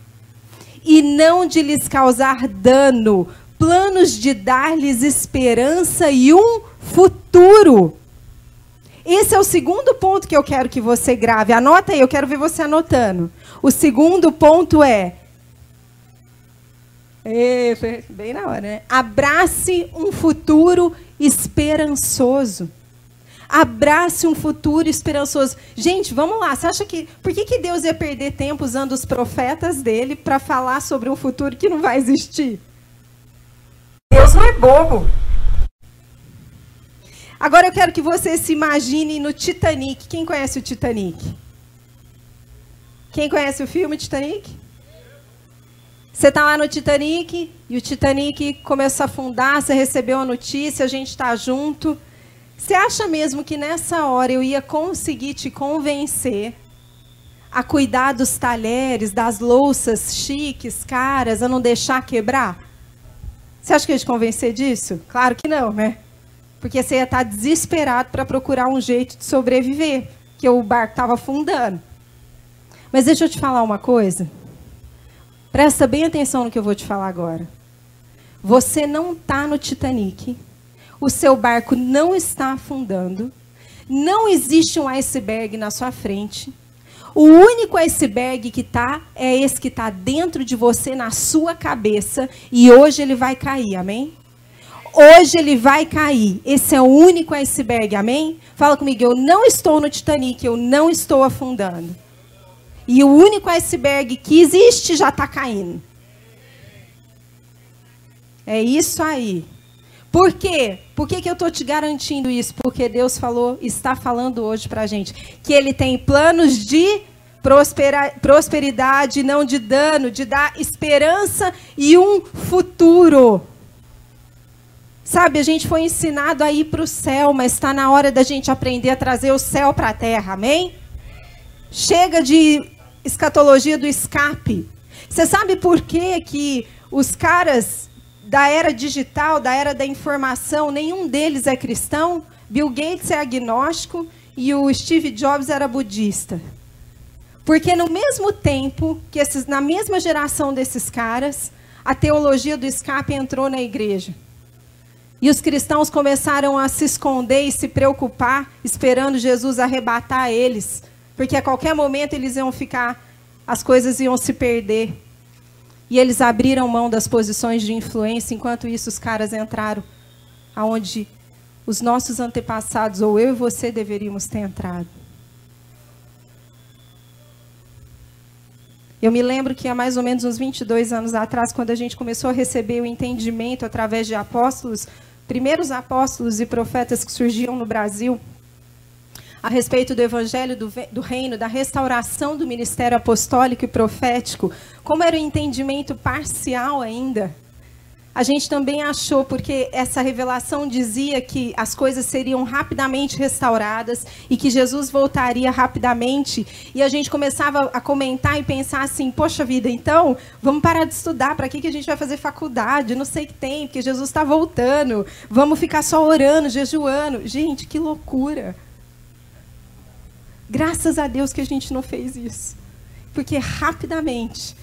e não de lhes causar dano, planos de dar-lhes esperança e um futuro. Esse é o segundo ponto que eu quero que você grave. Anota aí, eu quero ver você anotando. O segundo ponto é. bem na hora, né? Abrace um futuro esperançoso. Abrace um futuro esperançoso. Gente, vamos lá. Você acha que. Por que, que Deus ia perder tempo usando os profetas dele para falar sobre um futuro que não vai existir? Deus não é bobo. Agora eu quero que você se imagine no Titanic. Quem conhece o Titanic? Quem conhece o filme Titanic? Você está lá no Titanic e o Titanic começa a afundar, você recebeu a notícia, a gente está junto. Você acha mesmo que nessa hora eu ia conseguir te convencer a cuidar dos talheres, das louças chiques, caras, a não deixar quebrar? Você acha que eu ia te convencer disso? Claro que não, né? Porque você ia estar desesperado para procurar um jeito de sobreviver, que o barco estava afundando. Mas deixa eu te falar uma coisa. Presta bem atenção no que eu vou te falar agora. Você não está no Titanic. O seu barco não está afundando. Não existe um iceberg na sua frente. O único iceberg que está é esse que está dentro de você, na sua cabeça, e hoje ele vai cair, amém? Hoje ele vai cair. Esse é o único iceberg, amém? Fala comigo, eu não estou no Titanic, eu não estou afundando. E o único iceberg que existe já está caindo. É isso aí. Por quê? Por que, que eu estou te garantindo isso? Porque Deus falou, está falando hoje para a gente, que Ele tem planos de prosperidade, não de dano, de dar esperança e um futuro. Sabe, a gente foi ensinado a ir para o céu, mas está na hora da gente aprender a trazer o céu para a terra, amém? Chega de escatologia do escape. Você sabe por que, que os caras da era digital, da era da informação, nenhum deles é cristão. Bill Gates é agnóstico e o Steve Jobs era budista. Porque no mesmo tempo que esses, na mesma geração desses caras, a teologia do escape entrou na igreja. E os cristãos começaram a se esconder e se preocupar, esperando Jesus arrebatar eles, porque a qualquer momento eles iam ficar, as coisas iam se perder. E eles abriram mão das posições de influência, enquanto isso os caras entraram aonde os nossos antepassados, ou eu e você, deveríamos ter entrado. Eu me lembro que há mais ou menos uns 22 anos atrás, quando a gente começou a receber o entendimento através de apóstolos, primeiros apóstolos e profetas que surgiam no Brasil, a respeito do evangelho do, do, reino, da restauração do ministério apostólico e profético, como era o entendimento parcial ainda. A gente também achou, porque essa revelação dizia que as coisas seriam rapidamente restauradas e que Jesus voltaria rapidamente. E a gente começava a comentar e pensar assim: poxa vida, então vamos parar de estudar. Para que, que a gente vai fazer faculdade? Não sei o que tem, porque Jesus está voltando. Vamos ficar só orando, jejuando. Gente, que loucura. Graças a Deus que a gente não fez isso. Porque rapidamente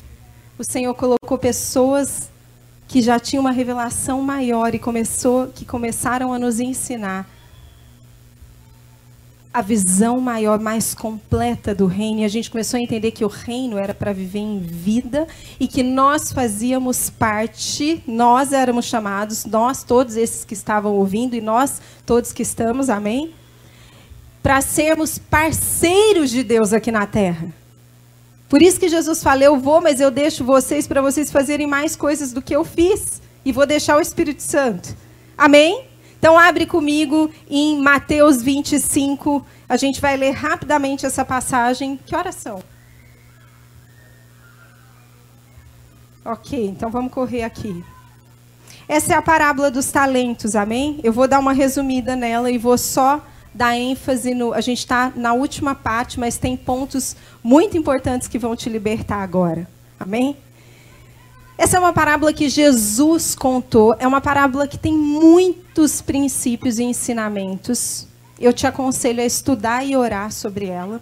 o Senhor colocou pessoas que já tinham uma revelação maior e começou, que começaram a nos ensinar a visão maior, mais completa do reino. E a gente começou a entender que o reino era para viver em vida e que nós fazíamos parte, nós éramos chamados, nós, todos esses que estavam ouvindo e nós, todos que estamos, amém? Para sermos parceiros de Deus aqui na terra. Por isso que Jesus fala: Eu vou, mas eu deixo vocês para vocês fazerem mais coisas do que eu fiz. E vou deixar o Espírito Santo. Amém? Então, abre comigo em Mateus 25. A gente vai ler rapidamente essa passagem. Que oração? Ok, então vamos correr aqui. Essa é a parábola dos talentos, amém? Eu vou dar uma resumida nela e vou só dar ênfase no. A gente está na última parte, mas tem pontos muito importantes que vão te libertar agora. Amém? Essa é uma parábola que Jesus contou, é uma parábola que tem muitos princípios e ensinamentos. Eu te aconselho a estudar e orar sobre ela.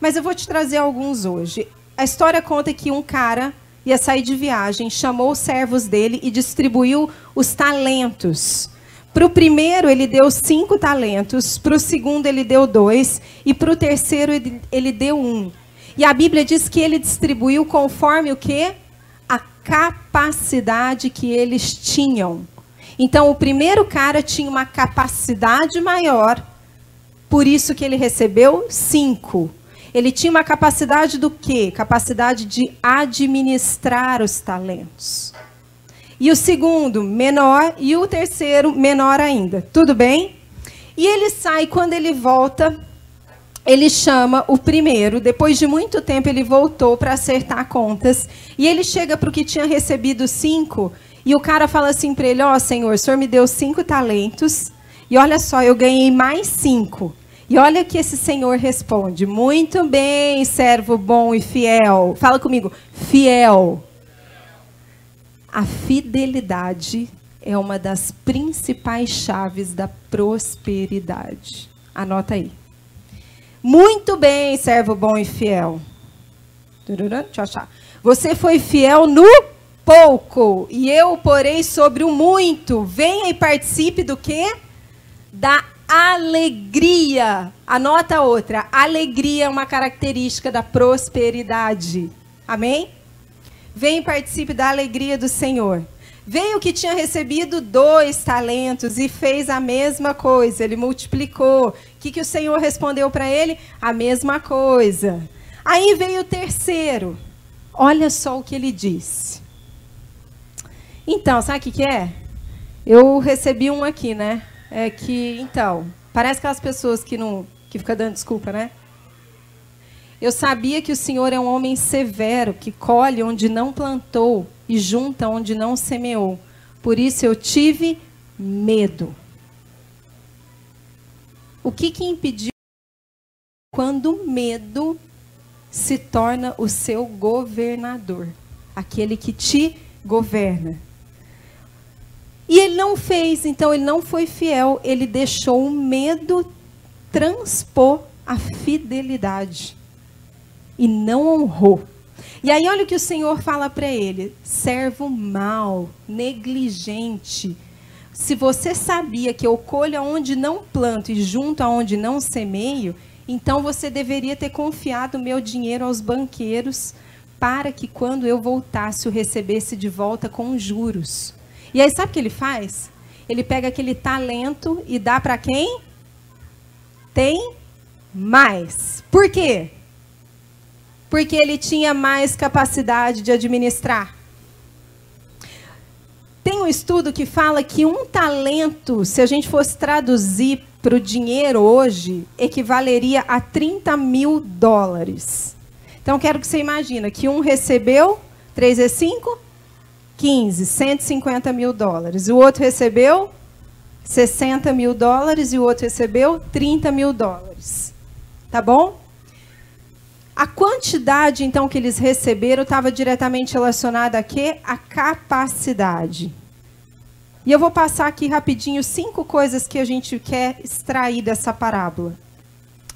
Mas eu vou te trazer alguns hoje. A história conta que um cara ia sair de viagem, chamou os servos dele e distribuiu os talentos. Para o primeiro, ele deu cinco talentos, para o segundo, ele deu dois, e para o terceiro, ele, ele deu um. E a Bíblia diz que ele distribuiu conforme o quê? A capacidade que eles tinham. Então, o primeiro cara tinha uma capacidade maior, por isso que ele recebeu cinco. Ele tinha uma capacidade do quê? Capacidade de administrar os talentos. E o segundo, menor. E o terceiro, menor ainda. Tudo bem? E ele sai, quando ele volta, ele chama o primeiro. Depois de muito tempo, ele voltou para acertar contas. E ele chega para o que tinha recebido cinco. E o cara fala assim para ele: Ó, oh, senhor, o senhor me deu cinco talentos. E olha só, eu ganhei mais cinco. E olha que esse senhor responde: Muito bem, servo bom e fiel. Fala comigo, fiel. A fidelidade é uma das principais chaves da prosperidade. Anota aí. Muito bem, servo bom e fiel. Você foi fiel no pouco, e eu porei sobre o muito. Venha e participe do quê? Da alegria. Anota outra. Alegria é uma característica da prosperidade. Amém? Vem e participe da alegria do Senhor. Veio que tinha recebido dois talentos e fez a mesma coisa. Ele multiplicou. O que, que o Senhor respondeu para ele? A mesma coisa. Aí veio o terceiro. Olha só o que ele disse. Então, sabe o que, que é? Eu recebi um aqui, né? É que, então, parece aquelas pessoas que não que fica dando desculpa, né? Eu sabia que o Senhor é um homem severo, que colhe onde não plantou e junta onde não semeou. Por isso eu tive medo. O que, que impediu quando o medo se torna o seu governador, aquele que te governa? E ele não fez, então ele não foi fiel, ele deixou o medo transpor a fidelidade e não honrou. E aí olha o que o Senhor fala para ele: servo mau, negligente. Se você sabia que eu colho aonde não planto e junto aonde não semeio, então você deveria ter confiado meu dinheiro aos banqueiros para que quando eu voltasse o recebesse de volta com juros. E aí sabe o que ele faz? Ele pega aquele talento e dá para quem? Tem mais. Por quê? Porque ele tinha mais capacidade de administrar. Tem um estudo que fala que um talento, se a gente fosse traduzir para o dinheiro hoje, equivaleria a 30 mil dólares. Então, quero que você imagine que um recebeu 3 é 5? 15, 150 mil dólares. O outro recebeu 60 mil dólares e o outro recebeu 30 mil dólares. Tá bom? A quantidade, então, que eles receberam estava diretamente relacionada a quê? A capacidade. E eu vou passar aqui rapidinho cinco coisas que a gente quer extrair dessa parábola.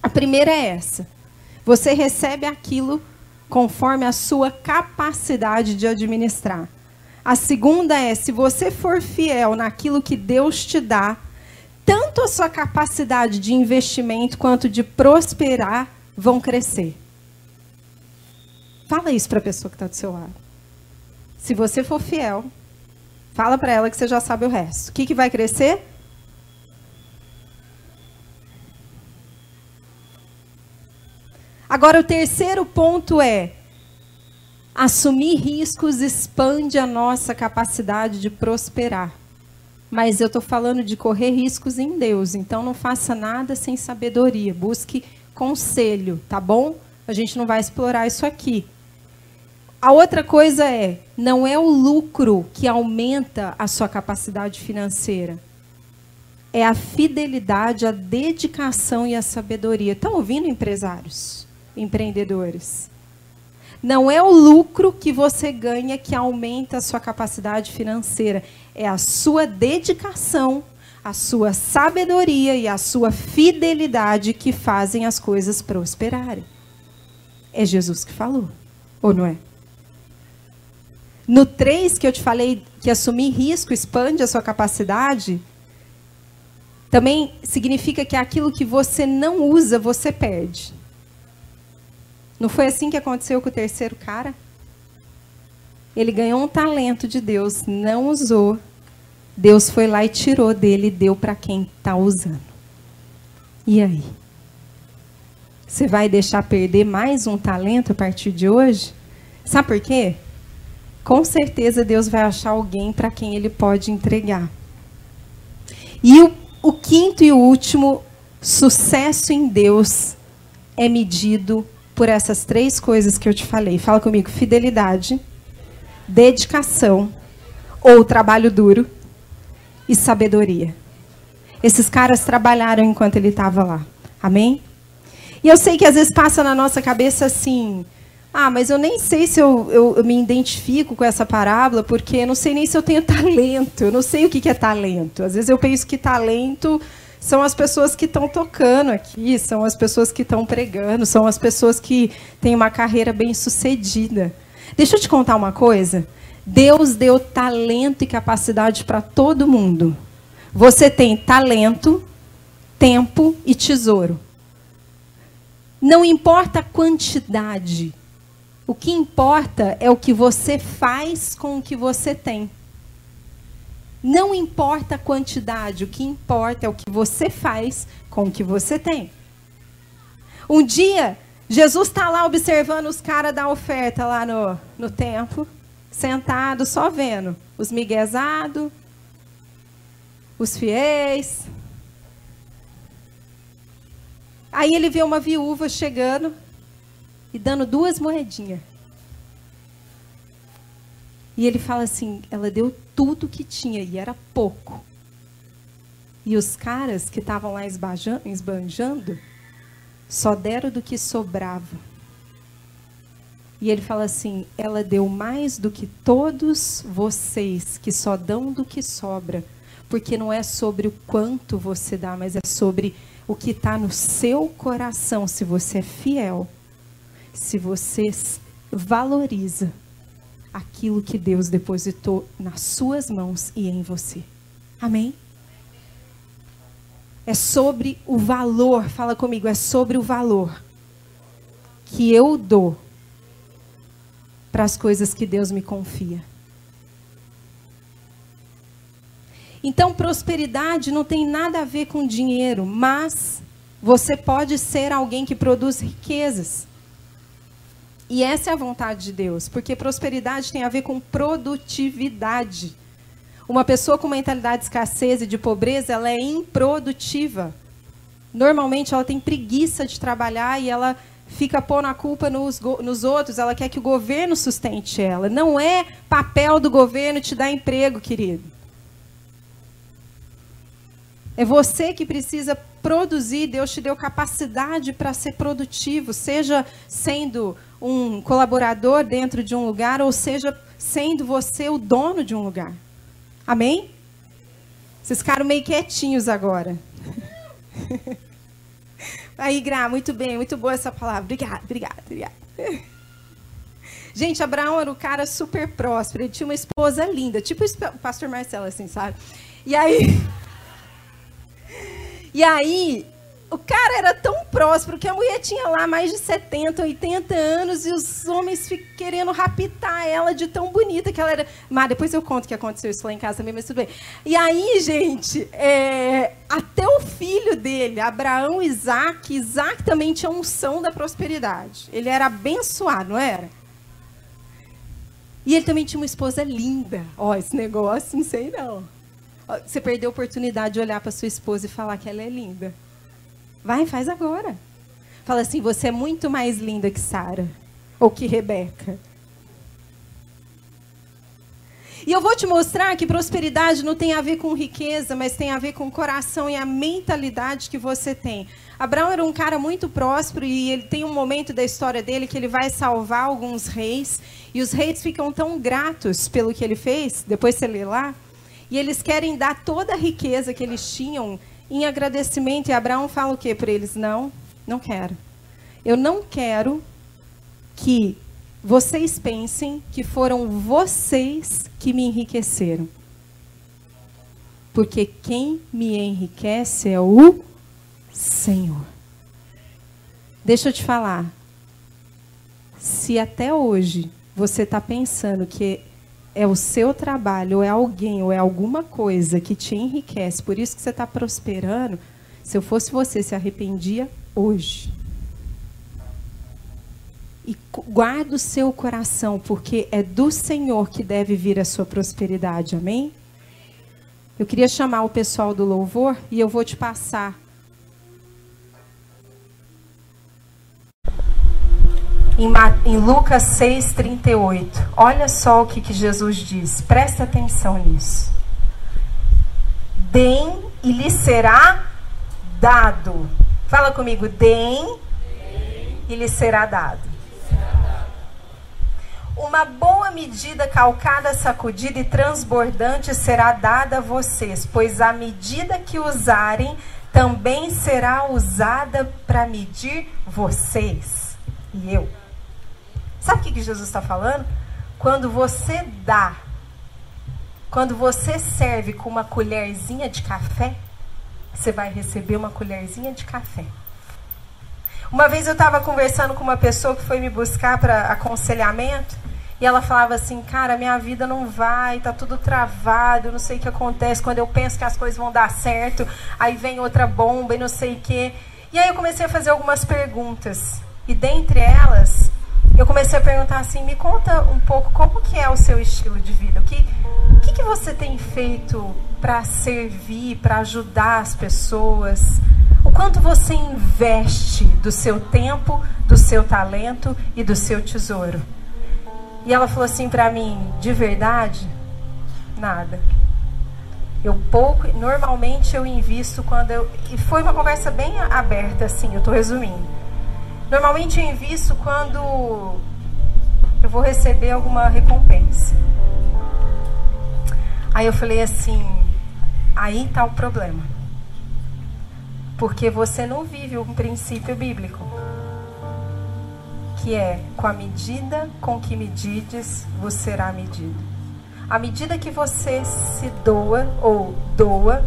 A primeira é essa. Você recebe aquilo conforme a sua capacidade de administrar. A segunda é: se você for fiel naquilo que Deus te dá, tanto a sua capacidade de investimento quanto de prosperar vão crescer. Fala isso para a pessoa que está do seu lado. Se você for fiel, fala para ela que você já sabe o resto. O que, que vai crescer? Agora, o terceiro ponto é: Assumir riscos expande a nossa capacidade de prosperar. Mas eu estou falando de correr riscos em Deus, então não faça nada sem sabedoria. Busque conselho, tá bom? A gente não vai explorar isso aqui. A outra coisa é, não é o lucro que aumenta a sua capacidade financeira. É a fidelidade, a dedicação e a sabedoria. Estão ouvindo, empresários, empreendedores? Não é o lucro que você ganha que aumenta a sua capacidade financeira, é a sua dedicação, a sua sabedoria e a sua fidelidade que fazem as coisas prosperarem. É Jesus que falou, ou não é? No 3 que eu te falei que assumir risco expande a sua capacidade, também significa que aquilo que você não usa, você perde. Não foi assim que aconteceu com o terceiro cara? Ele ganhou um talento de Deus, não usou. Deus foi lá e tirou dele e deu para quem está usando. E aí? Você vai deixar perder mais um talento a partir de hoje? Sabe por quê? Com certeza Deus vai achar alguém para quem ele pode entregar. E o, o quinto e último, sucesso em Deus é medido por essas três coisas que eu te falei. Fala comigo: fidelidade, dedicação ou trabalho duro e sabedoria. Esses caras trabalharam enquanto ele estava lá. Amém? E eu sei que às vezes passa na nossa cabeça assim: ah, mas eu nem sei se eu, eu, eu, me identifico com essa parábola, porque eu não sei nem se eu tenho talento. Eu não sei o que, que é talento. Às vezes eu penso que talento são as pessoas que estão tocando aqui, são as pessoas que estão pregando, são as pessoas que têm uma carreira bem sucedida. Deixa eu te contar uma coisa. Deus deu talento e capacidade para todo mundo. Você tem talento, tempo e tesouro. Não importa a quantidade. O que importa é o que você faz com o que você tem. Não importa a quantidade, o que importa é o que você faz com o que você tem. Um dia, Jesus está lá observando os caras da oferta lá no, no templo, sentado, só vendo os miguezados, os fiéis. Aí ele vê uma viúva chegando e dando duas moedinhas. E ele fala assim: ela deu tudo que tinha e era pouco. E os caras que estavam lá esbanjando só deram do que sobrava. E ele fala assim: ela deu mais do que todos vocês que só dão do que sobra. Porque não é sobre o quanto você dá, mas é sobre o que está no seu coração. Se você é fiel, se você valoriza aquilo que Deus depositou nas suas mãos e em você. Amém? É sobre o valor, fala comigo, é sobre o valor que eu dou para as coisas que Deus me confia. Então, prosperidade não tem nada a ver com dinheiro, mas você pode ser alguém que produz riquezas. E essa é a vontade de Deus, porque prosperidade tem a ver com produtividade. Uma pessoa com mentalidade de escassez e de pobreza, ela é improdutiva. Normalmente ela tem preguiça de trabalhar e ela fica pondo a culpa nos, nos outros, ela quer que o governo sustente ela. Não é papel do governo te dar emprego, querido. É você que precisa produzir. Deus te deu capacidade para ser produtivo, seja sendo um colaborador dentro de um lugar, ou seja sendo você o dono de um lugar. Amém? Vocês ficaram meio quietinhos agora. Aí, Gra, muito bem, muito boa essa palavra. Obrigada, obrigada, obrigada. Gente, Abraão era um cara super próspero. Ele tinha uma esposa linda, tipo o pastor Marcelo, assim, sabe? E aí. E aí, o cara era tão próspero que a mulher tinha lá mais de 70, 80 anos e os homens querendo raptar ela de tão bonita que ela era. Mas depois eu conto o que aconteceu isso lá em casa também, mas tudo bem. E aí, gente, é... até o filho dele, Abraão Isaac, Isaac também tinha unção da prosperidade. Ele era abençoado, não era? E ele também tinha uma esposa linda. Ó, esse negócio, não sei não. Você perdeu a oportunidade de olhar para sua esposa e falar que ela é linda. Vai, faz agora. Fala assim: você é muito mais linda que Sara ou que Rebeca. E eu vou te mostrar que prosperidade não tem a ver com riqueza, mas tem a ver com o coração e a mentalidade que você tem. Abraão era um cara muito próspero e ele tem um momento da história dele que ele vai salvar alguns reis e os reis ficam tão gratos pelo que ele fez, depois você lê lá, e eles querem dar toda a riqueza que eles tinham em agradecimento. E Abraão fala o que para eles? Não, não quero. Eu não quero que vocês pensem que foram vocês que me enriqueceram. Porque quem me enriquece é o Senhor. Deixa eu te falar. Se até hoje você está pensando que é o seu trabalho, ou é alguém, ou é alguma coisa que te enriquece, por isso que você está prosperando, se eu fosse você, se arrependia hoje. E guarda o seu coração, porque é do Senhor que deve vir a sua prosperidade, amém? Eu queria chamar o pessoal do louvor e eu vou te passar em, Lucas 6,38. Olha só o que, que Jesus diz. Presta atenção nisso. Deem e lhe será dado. Fala comigo, deem, e lhe será dado. Uma boa medida calcada, sacudida e transbordante será dada a vocês, pois a medida que usarem também será usada para medir vocês e eu. Sabe o que Jesus está falando? Quando você dá, quando você serve com uma colherzinha de café, você vai receber uma colherzinha de café. Uma vez eu estava conversando com uma pessoa que foi me buscar para aconselhamento e ela falava assim, cara, minha vida não vai, tá tudo travado, não sei o que acontece. Quando eu penso que as coisas vão dar certo, aí vem outra bomba e não sei o quê. E aí eu comecei a fazer algumas perguntas. E dentre elas, eu comecei a perguntar assim, me conta um pouco como que é o seu estilo de vida, o que, o que, que você tem feito para servir, para ajudar as pessoas, o quanto você investe do seu tempo, do seu talento e do seu tesouro. E ela falou assim para mim, de verdade, nada. Eu pouco, normalmente eu invisto quando eu. E foi uma conversa bem aberta, assim, eu estou resumindo. Normalmente eu invisto quando eu vou receber alguma recompensa. Aí eu falei assim: aí está o problema. Porque você não vive um princípio bíblico. Que é, com a medida com que medides, você será medido. À medida que você se doa ou doa,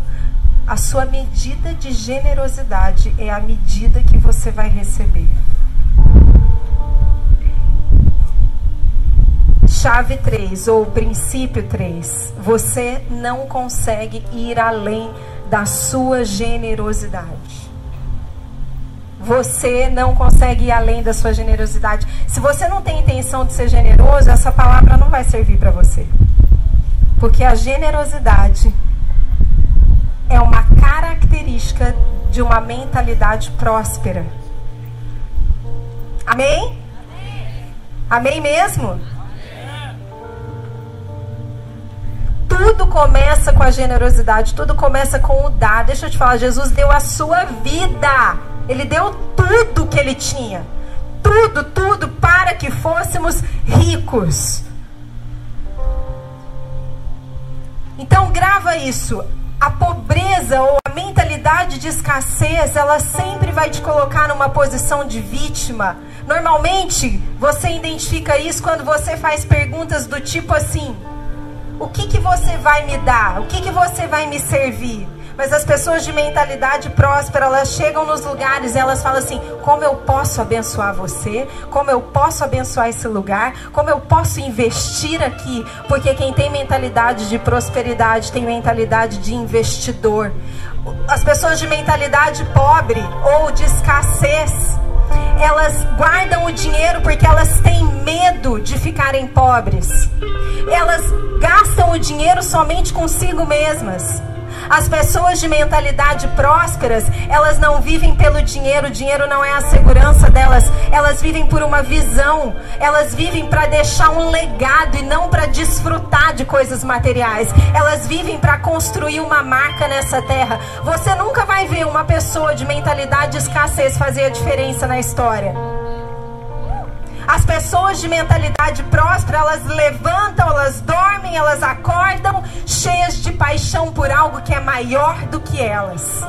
a sua medida de generosidade é a medida que você vai receber. Chave 3 ou princípio 3. Você não consegue ir além da sua generosidade. Você não consegue ir além da sua generosidade. Se você não tem intenção de ser generoso, essa palavra não vai servir para você. Porque a generosidade é uma característica de uma mentalidade próspera. Amém? Amém mesmo? Tudo começa com a generosidade, tudo começa com o dar. Deixa eu te falar, Jesus deu a sua vida. Ele deu tudo que ele tinha. Tudo, tudo para que fôssemos ricos. Então grava isso. A pobreza ou a mentalidade de escassez, ela sempre vai te colocar numa posição de vítima. Normalmente, você identifica isso quando você faz perguntas do tipo assim: O que que você vai me dar? O que que você vai me servir? Mas as pessoas de mentalidade próspera, elas chegam nos lugares e elas falam assim: como eu posso abençoar você? Como eu posso abençoar esse lugar? Como eu posso investir aqui? Porque quem tem mentalidade de prosperidade tem mentalidade de investidor. As pessoas de mentalidade pobre ou de escassez, elas guardam o dinheiro porque elas têm medo de ficarem pobres. Elas gastam o dinheiro somente consigo mesmas. As pessoas de mentalidade prósperas, elas não vivem pelo dinheiro, o dinheiro não é a segurança delas. Elas vivem por uma visão, elas vivem para deixar um legado e não para desfrutar de coisas materiais. Elas vivem para construir uma marca nessa terra. Você nunca vai ver uma pessoa de mentalidade de escassez fazer a diferença na história. As pessoas de mentalidade próspera, elas levantam, elas dormem, elas acordam cheias de paixão por algo que é maior do que elas.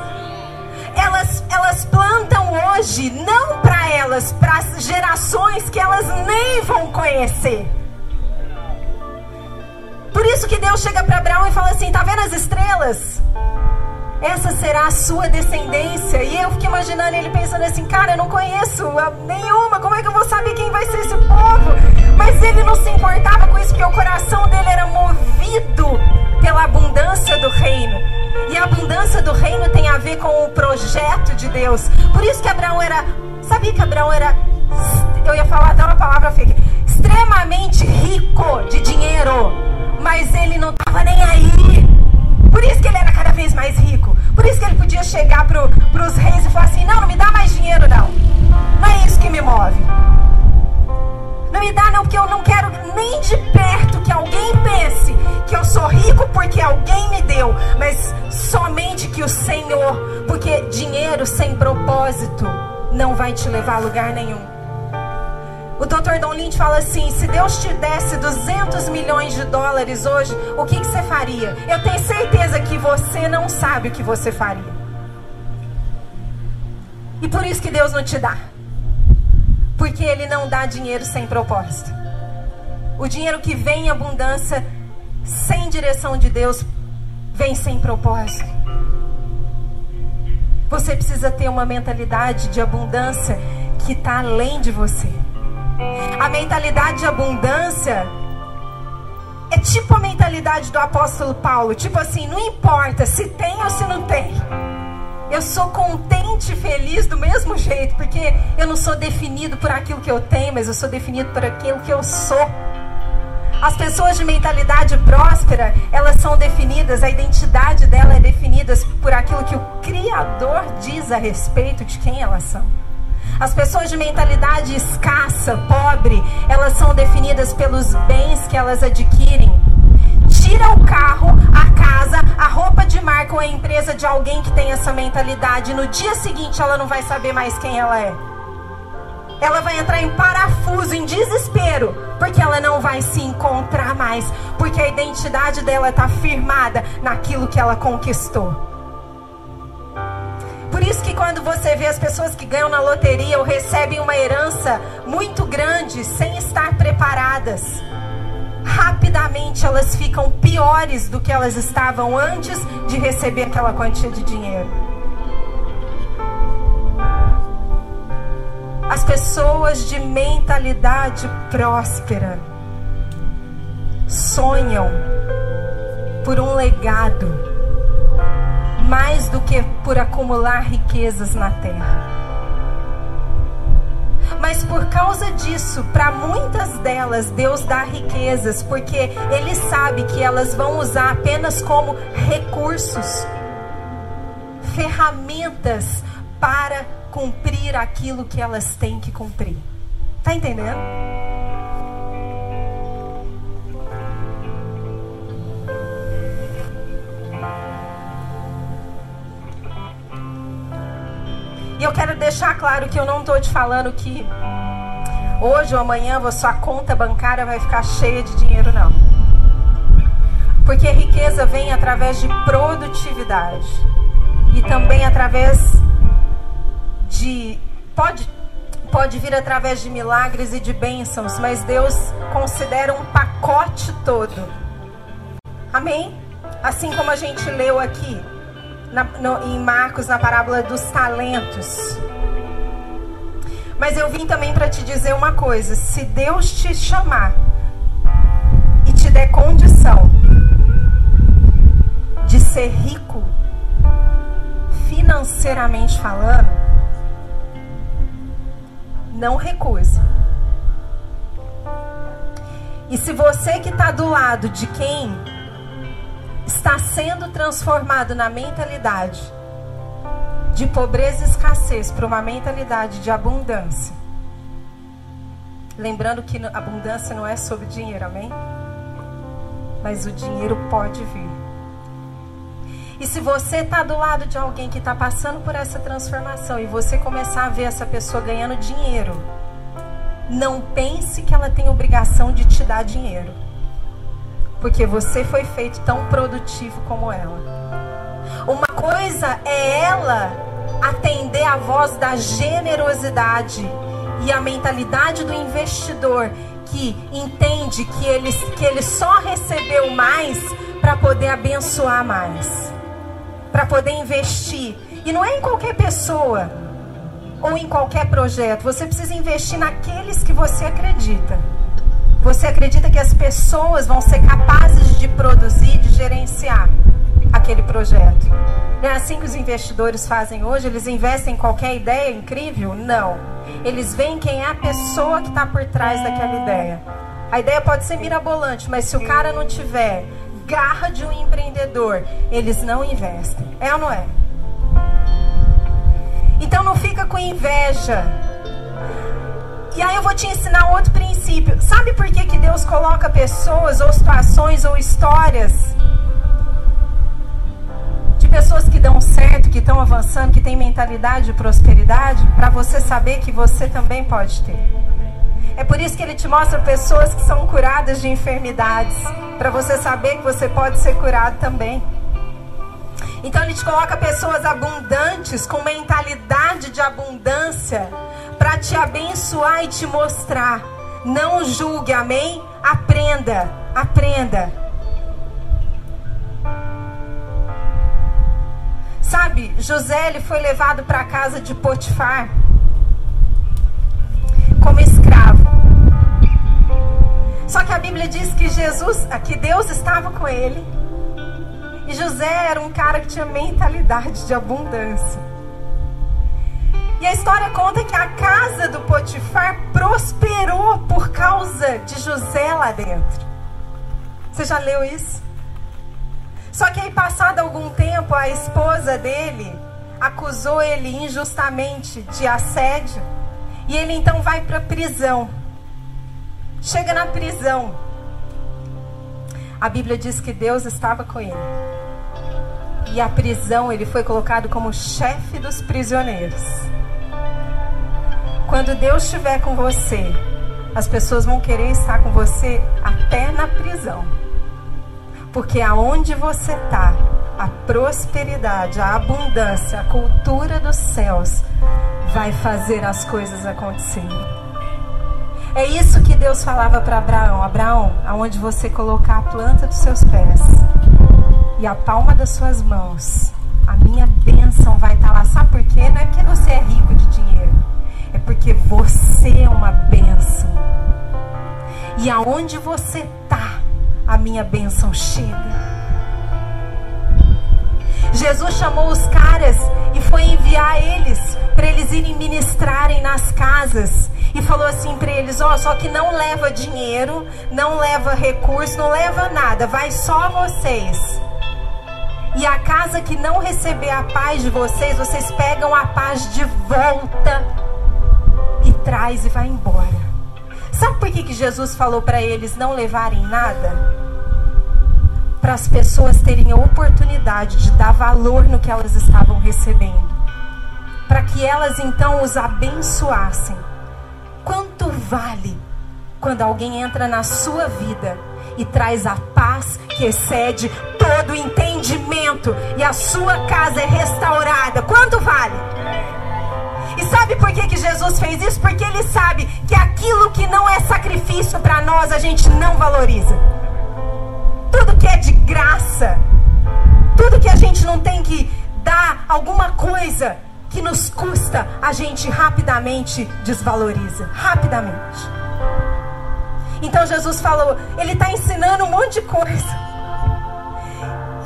Elas, elas plantam hoje, não para elas, para gerações que elas nem vão conhecer. Por isso que Deus chega para Abraão e fala assim: tá vendo as estrelas? Essa será a sua descendência. E eu fiquei imaginando ele pensando assim, cara, eu não conheço nenhuma, como é que eu vou saber quem vai ser esse povo? Mas ele não se importava com isso, porque o coração dele era movido pela abundância do reino. E a abundância do reino tem a ver com o projeto de Deus. Por isso que Abraão era. Sabia que Abraão era. Eu ia falar até uma palavra feia. Extremamente rico de dinheiro. Mas ele não estava nem aí. Por isso que ele era cada vez mais rico. Por isso que ele podia chegar para os reis e falar assim: não, não me dá mais dinheiro, não. Não é isso que me move. Não me dá, não, porque eu não quero nem de perto que alguém pense que eu sou rico porque alguém me deu, mas somente que o Senhor, porque dinheiro sem propósito não vai te levar a lugar nenhum. O Dr. Don Lynch fala assim: se Deus te desse 200 milhões de dólares hoje, o que, que você faria? Eu tenho certeza que você não sabe o que você faria. E por isso que Deus não te dá. Porque Ele não dá dinheiro sem propósito. O dinheiro que vem em abundância, sem direção de Deus, vem sem propósito. Você precisa ter uma mentalidade de abundância que está além de você. A mentalidade de abundância é tipo a mentalidade do apóstolo Paulo, tipo assim, não importa se tem ou se não tem. Eu sou contente e feliz do mesmo jeito, porque eu não sou definido por aquilo que eu tenho, mas eu sou definido por aquilo que eu sou. As pessoas de mentalidade próspera, elas são definidas, a identidade dela é definida por aquilo que o Criador diz a respeito de quem elas são. As pessoas de mentalidade escassa, pobre, elas são definidas pelos bens que elas adquirem. Tira o carro, a casa, a roupa de marca ou a empresa de alguém que tem essa mentalidade. No dia seguinte ela não vai saber mais quem ela é. Ela vai entrar em parafuso, em desespero, porque ela não vai se encontrar mais, porque a identidade dela está firmada naquilo que ela conquistou. Isso que quando você vê as pessoas que ganham na loteria ou recebem uma herança muito grande sem estar preparadas, rapidamente elas ficam piores do que elas estavam antes de receber aquela quantia de dinheiro. As pessoas de mentalidade próspera sonham por um legado mais do que por acumular riquezas na terra. Mas por causa disso, para muitas delas, Deus dá riquezas, porque Ele sabe que elas vão usar apenas como recursos, ferramentas para cumprir aquilo que elas têm que cumprir. Tá entendendo? Eu quero deixar claro que eu não estou te falando que hoje ou amanhã a sua conta bancária vai ficar cheia de dinheiro, não. Porque riqueza vem através de produtividade e também através de. Pode, pode vir através de milagres e de bênçãos, mas Deus considera um pacote todo. Amém? Assim como a gente leu aqui na, no, em Marcos, na parábola dos talentos. Mas eu vim também para te dizer uma coisa: se Deus te chamar e te der condição de ser rico, financeiramente falando, não recusa. E se você que está do lado de quem está sendo transformado na mentalidade de pobreza e escassez para uma mentalidade de abundância. Lembrando que abundância não é sobre dinheiro, amém? Mas o dinheiro pode vir. E se você está do lado de alguém que está passando por essa transformação e você começar a ver essa pessoa ganhando dinheiro, não pense que ela tem obrigação de te dar dinheiro porque você foi feito tão produtivo como ela. Uma coisa é ela atender a voz da generosidade e a mentalidade do investidor que entende que ele, que ele só recebeu mais para poder abençoar mais, para poder investir. E não é em qualquer pessoa ou em qualquer projeto, você precisa investir naqueles que você acredita. Você acredita que as pessoas vão ser capazes de produzir, de gerenciar aquele projeto? Não é assim que os investidores fazem hoje? Eles investem em qualquer ideia incrível? Não. Eles veem quem é a pessoa que está por trás daquela ideia. A ideia pode ser mirabolante, mas se o cara não tiver garra de um empreendedor, eles não investem. É ou não é? Então não fica com inveja e aí eu vou te ensinar outro princípio. Sabe por que, que Deus coloca pessoas, ou situações, ou histórias de pessoas que dão certo, que estão avançando, que têm mentalidade de prosperidade, para você saber que você também pode ter. É por isso que ele te mostra pessoas que são curadas de enfermidades, para você saber que você pode ser curado também. Então ele te coloca pessoas abundantes, com mentalidade de abundância, para te abençoar e te mostrar. Não julgue, amém? Aprenda, aprenda. Sabe, José ele foi levado para a casa de Potifar como escravo. Só que a Bíblia diz que Jesus, que Deus estava com ele. E José era um cara que tinha mentalidade de abundância. E a história conta que a casa do Potifar prosperou por causa de José lá dentro. Você já leu isso? Só que aí, passado algum tempo, a esposa dele acusou ele injustamente de assédio. E ele então vai para prisão. Chega na prisão. A Bíblia diz que Deus estava com ele. E a prisão ele foi colocado como chefe dos prisioneiros. Quando Deus estiver com você, as pessoas vão querer estar com você até na prisão. Porque aonde você está, a prosperidade, a abundância, a cultura dos céus vai fazer as coisas acontecerem. É isso que Deus falava para Abraão: Abraão, aonde você colocar a planta dos seus pés e a palma das suas mãos, minha bênção vai estar tá lá. Sabe por quê? Não é porque você é rico de dinheiro é porque você é uma bênção. E aonde você está, a minha bênção chega. Jesus chamou os caras e foi enviar eles para eles irem ministrarem nas casas e falou assim para eles: ó, oh, só que não leva dinheiro, não leva recurso, não leva nada, vai só vocês. E a casa que não receber a paz de vocês, vocês pegam a paz de volta e traz e vai embora. Sabe por que, que Jesus falou para eles não levarem nada? Para as pessoas terem a oportunidade de dar valor no que elas estavam recebendo. Para que elas então os abençoassem. Quanto vale quando alguém entra na sua vida e traz a paz que excede todo entendimento e a sua casa é restaurada? Quanto vale? E sabe por que, que Jesus fez isso? Porque ele sabe que aquilo que não é sacrifício para nós, a gente não valoriza. Tudo que é de graça, tudo que a gente não tem que dar alguma coisa que nos custa, a gente rapidamente desvaloriza. Rapidamente. Então Jesus falou, ele está ensinando um monte de coisa.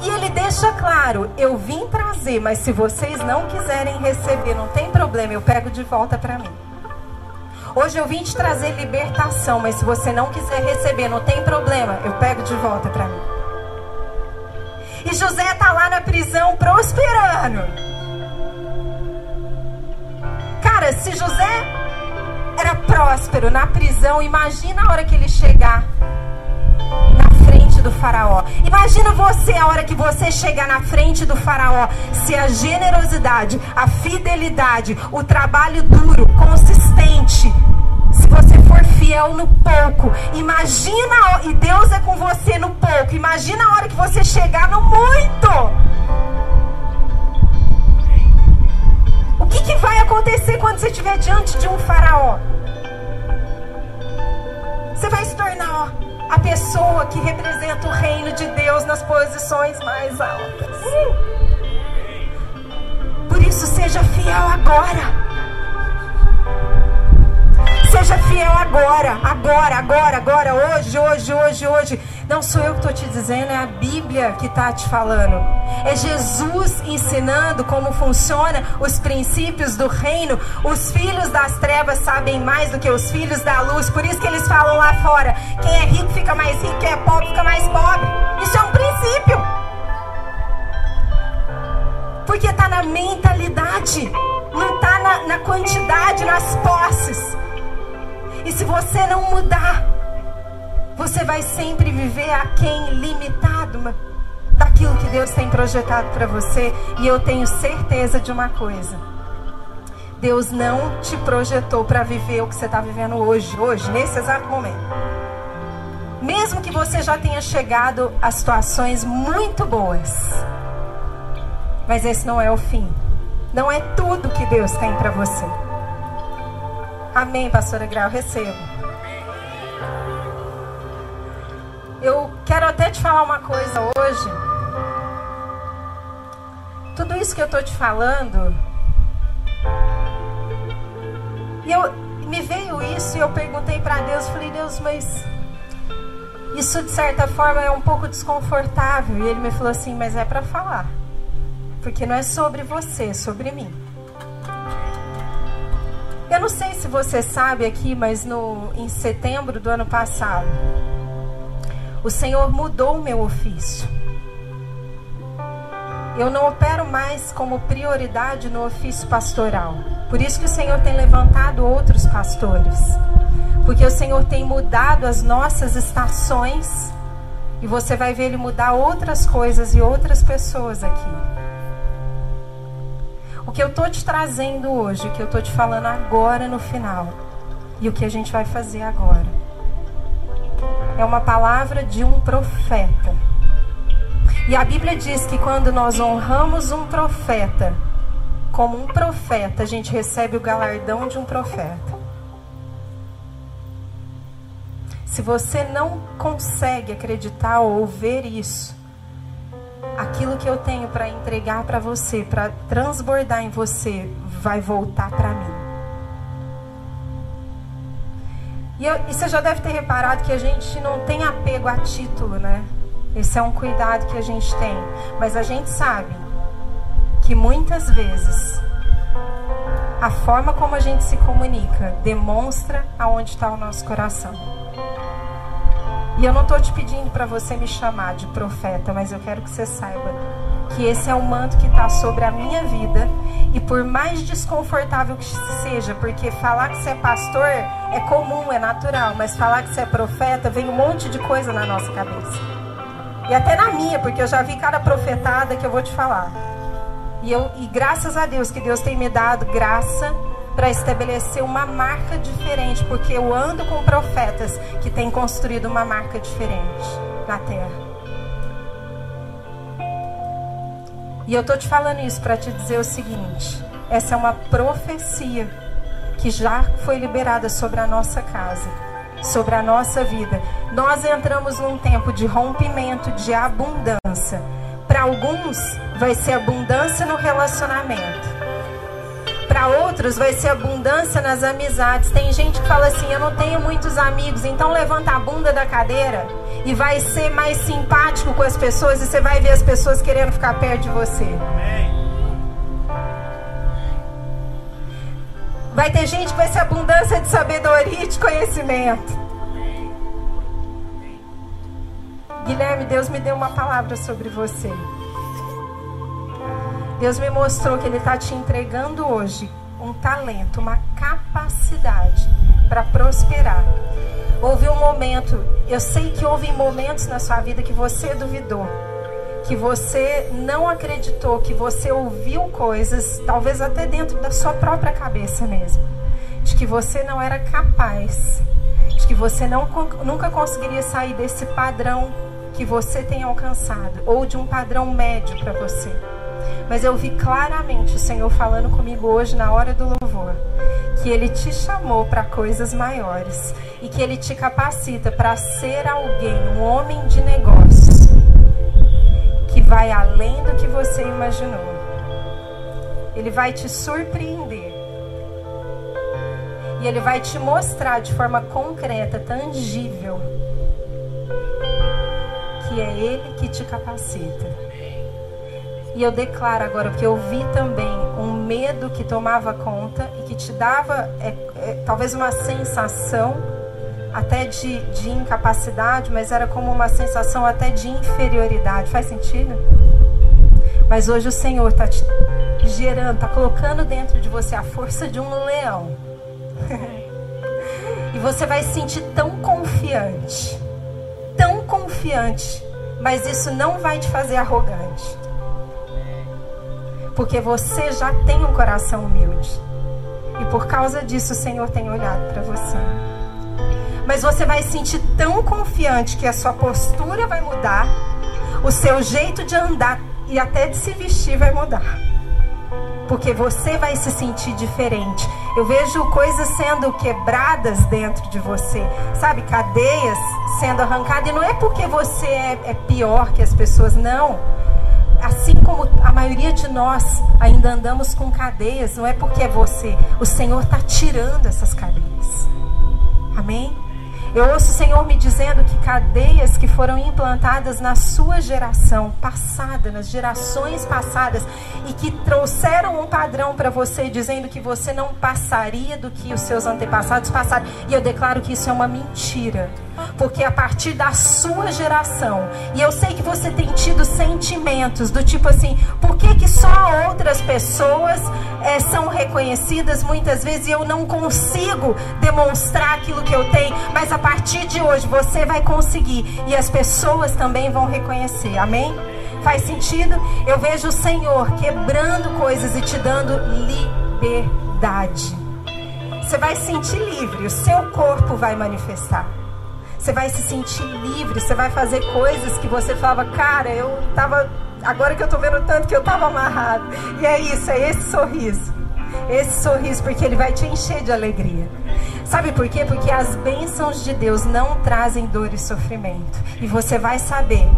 E ele deixa claro: eu vim trazer, mas se vocês não quiserem receber, não tem problema, eu pego de volta para mim. Hoje eu vim te trazer libertação, mas se você não quiser receber, não tem problema, eu pego de volta para mim. E José tá lá na prisão prosperando. Cara, se José era próspero na prisão, imagina a hora que ele chegar frente do faraó. Imagina você a hora que você chegar na frente do faraó, se a generosidade, a fidelidade, o trabalho duro, consistente, se você for fiel no pouco, imagina e Deus é com você no pouco. Imagina a hora que você chegar no muito. Que, que vai acontecer quando você estiver diante de um faraó? Você vai se tornar a pessoa que representa o reino de Deus nas posições mais altas. Por isso, seja fiel agora. Seja fiel agora, agora, agora, agora, hoje, hoje, hoje, hoje. Não sou eu que estou te dizendo, é a Bíblia que está te falando. É Jesus ensinando como funciona os princípios do reino. Os filhos das trevas sabem mais do que os filhos da luz. Por isso que eles falam lá fora: quem é rico fica mais rico, quem é pobre fica mais pobre. Isso é um princípio. Porque está na mentalidade, não está na, na quantidade, nas posses. E se você não mudar, você vai sempre viver aquém limitado daquilo que Deus tem projetado para você. E eu tenho certeza de uma coisa. Deus não te projetou para viver o que você está vivendo hoje, hoje, nesse exato momento. Mesmo que você já tenha chegado a situações muito boas, mas esse não é o fim. Não é tudo que Deus tem para você. Amém, pastora Grau, recebo. Eu quero até te falar uma coisa hoje. Tudo isso que eu estou te falando, e eu me veio isso e eu perguntei para Deus, falei Deus, mas isso de certa forma é um pouco desconfortável. E ele me falou assim, mas é para falar, porque não é sobre você, é sobre mim. Eu não sei se você sabe aqui, mas no, em setembro do ano passado, o Senhor mudou o meu ofício. Eu não opero mais como prioridade no ofício pastoral. Por isso que o Senhor tem levantado outros pastores. Porque o Senhor tem mudado as nossas estações. E você vai ver Ele mudar outras coisas e outras pessoas aqui. O que eu estou te trazendo hoje, o que eu estou te falando agora no final. E o que a gente vai fazer agora é uma palavra de um profeta. E a Bíblia diz que quando nós honramos um profeta como um profeta, a gente recebe o galardão de um profeta. Se você não consegue acreditar ou ver isso, aquilo que eu tenho para entregar para você, para transbordar em você, vai voltar para mim. E, eu, e você já deve ter reparado que a gente não tem apego a título, né? Esse é um cuidado que a gente tem. Mas a gente sabe que muitas vezes a forma como a gente se comunica demonstra aonde está o nosso coração. E eu não estou te pedindo para você me chamar de profeta, mas eu quero que você saiba que esse é o manto que está sobre a minha vida. E por mais desconfortável que seja, porque falar que você é pastor é comum, é natural, mas falar que você é profeta vem um monte de coisa na nossa cabeça. E até na minha, porque eu já vi cada profetada que eu vou te falar. E, eu, e graças a Deus que Deus tem me dado graça para estabelecer uma marca diferente, porque eu ando com profetas que têm construído uma marca diferente na terra. E eu tô te falando isso para te dizer o seguinte: essa é uma profecia que já foi liberada sobre a nossa casa, sobre a nossa vida. Nós entramos num tempo de rompimento, de abundância. Para alguns vai ser abundância no relacionamento. Para outros vai ser abundância nas amizades. Tem gente que fala assim: "Eu não tenho muitos amigos, então levanta a bunda da cadeira e vai ser mais simpático com as pessoas e você vai ver as pessoas querendo ficar perto de você. Vai ter gente vai ser abundância de sabedoria e de conhecimento. Guilherme, Deus me deu uma palavra sobre você. Deus me mostrou que Ele está te entregando hoje um talento, uma capacidade para prosperar. Houve um momento, eu sei que houve momentos na sua vida que você duvidou, que você não acreditou, que você ouviu coisas, talvez até dentro da sua própria cabeça mesmo, de que você não era capaz, de que você não, nunca conseguiria sair desse padrão que você tem alcançado, ou de um padrão médio para você. Mas eu vi claramente o Senhor falando comigo hoje na hora do louvor que Ele te chamou para coisas maiores e que Ele te capacita para ser alguém, um homem de negócios que vai além do que você imaginou. Ele vai te surpreender. E Ele vai te mostrar de forma concreta, tangível, que é Ele que te capacita. E eu declaro agora, porque eu vi também um medo que tomava conta e que te dava é, é, talvez uma sensação até de, de incapacidade, mas era como uma sensação até de inferioridade. Faz sentido? Mas hoje o Senhor está te gerando, está colocando dentro de você a força de um leão. e você vai se sentir tão confiante, tão confiante, mas isso não vai te fazer arrogante porque você já tem um coração humilde. E por causa disso o Senhor tem olhado para você. Mas você vai sentir tão confiante que a sua postura vai mudar, o seu jeito de andar e até de se vestir vai mudar. Porque você vai se sentir diferente. Eu vejo coisas sendo quebradas dentro de você, sabe? Cadeias sendo arrancadas. E não é porque você é, é pior que as pessoas, não assim como a maioria de nós ainda andamos com cadeias, não é porque é você, o Senhor está tirando essas cadeias. Amém? Eu ouço o Senhor me dizendo que cadeias que foram implantadas na sua geração passada, nas gerações passadas, e que trouxeram um padrão para você, dizendo que você não passaria do que os seus antepassados passaram. E eu declaro que isso é uma mentira porque a partir da sua geração, e eu sei que você tem tido sentimentos do tipo assim, por que, que só outras pessoas é, são reconhecidas muitas vezes e eu não consigo demonstrar aquilo que eu tenho, mas a partir de hoje você vai conseguir e as pessoas também vão reconhecer, amém? Faz sentido? Eu vejo o Senhor quebrando coisas e te dando liberdade. Você vai se sentir livre, o seu corpo vai manifestar. Você vai se sentir livre, você vai fazer coisas que você falava, cara, eu tava. Agora que eu tô vendo tanto que eu tava amarrado. E é isso, é esse sorriso. Esse sorriso, porque ele vai te encher de alegria. Sabe por quê? Porque as bênçãos de Deus não trazem dor e sofrimento. E você vai saber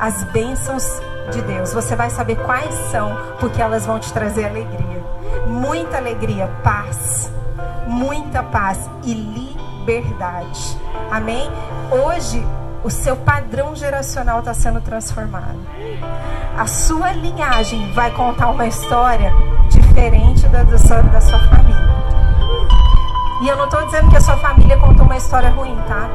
as bênçãos de Deus. Você vai saber quais são, porque elas vão te trazer alegria. Muita alegria, paz. Muita paz e liberdade. Amém? Hoje, o seu padrão geracional está sendo transformado. A sua linhagem vai contar uma história diferente da, do, da sua família. E eu não estou dizendo que a sua família contou uma história ruim, tá?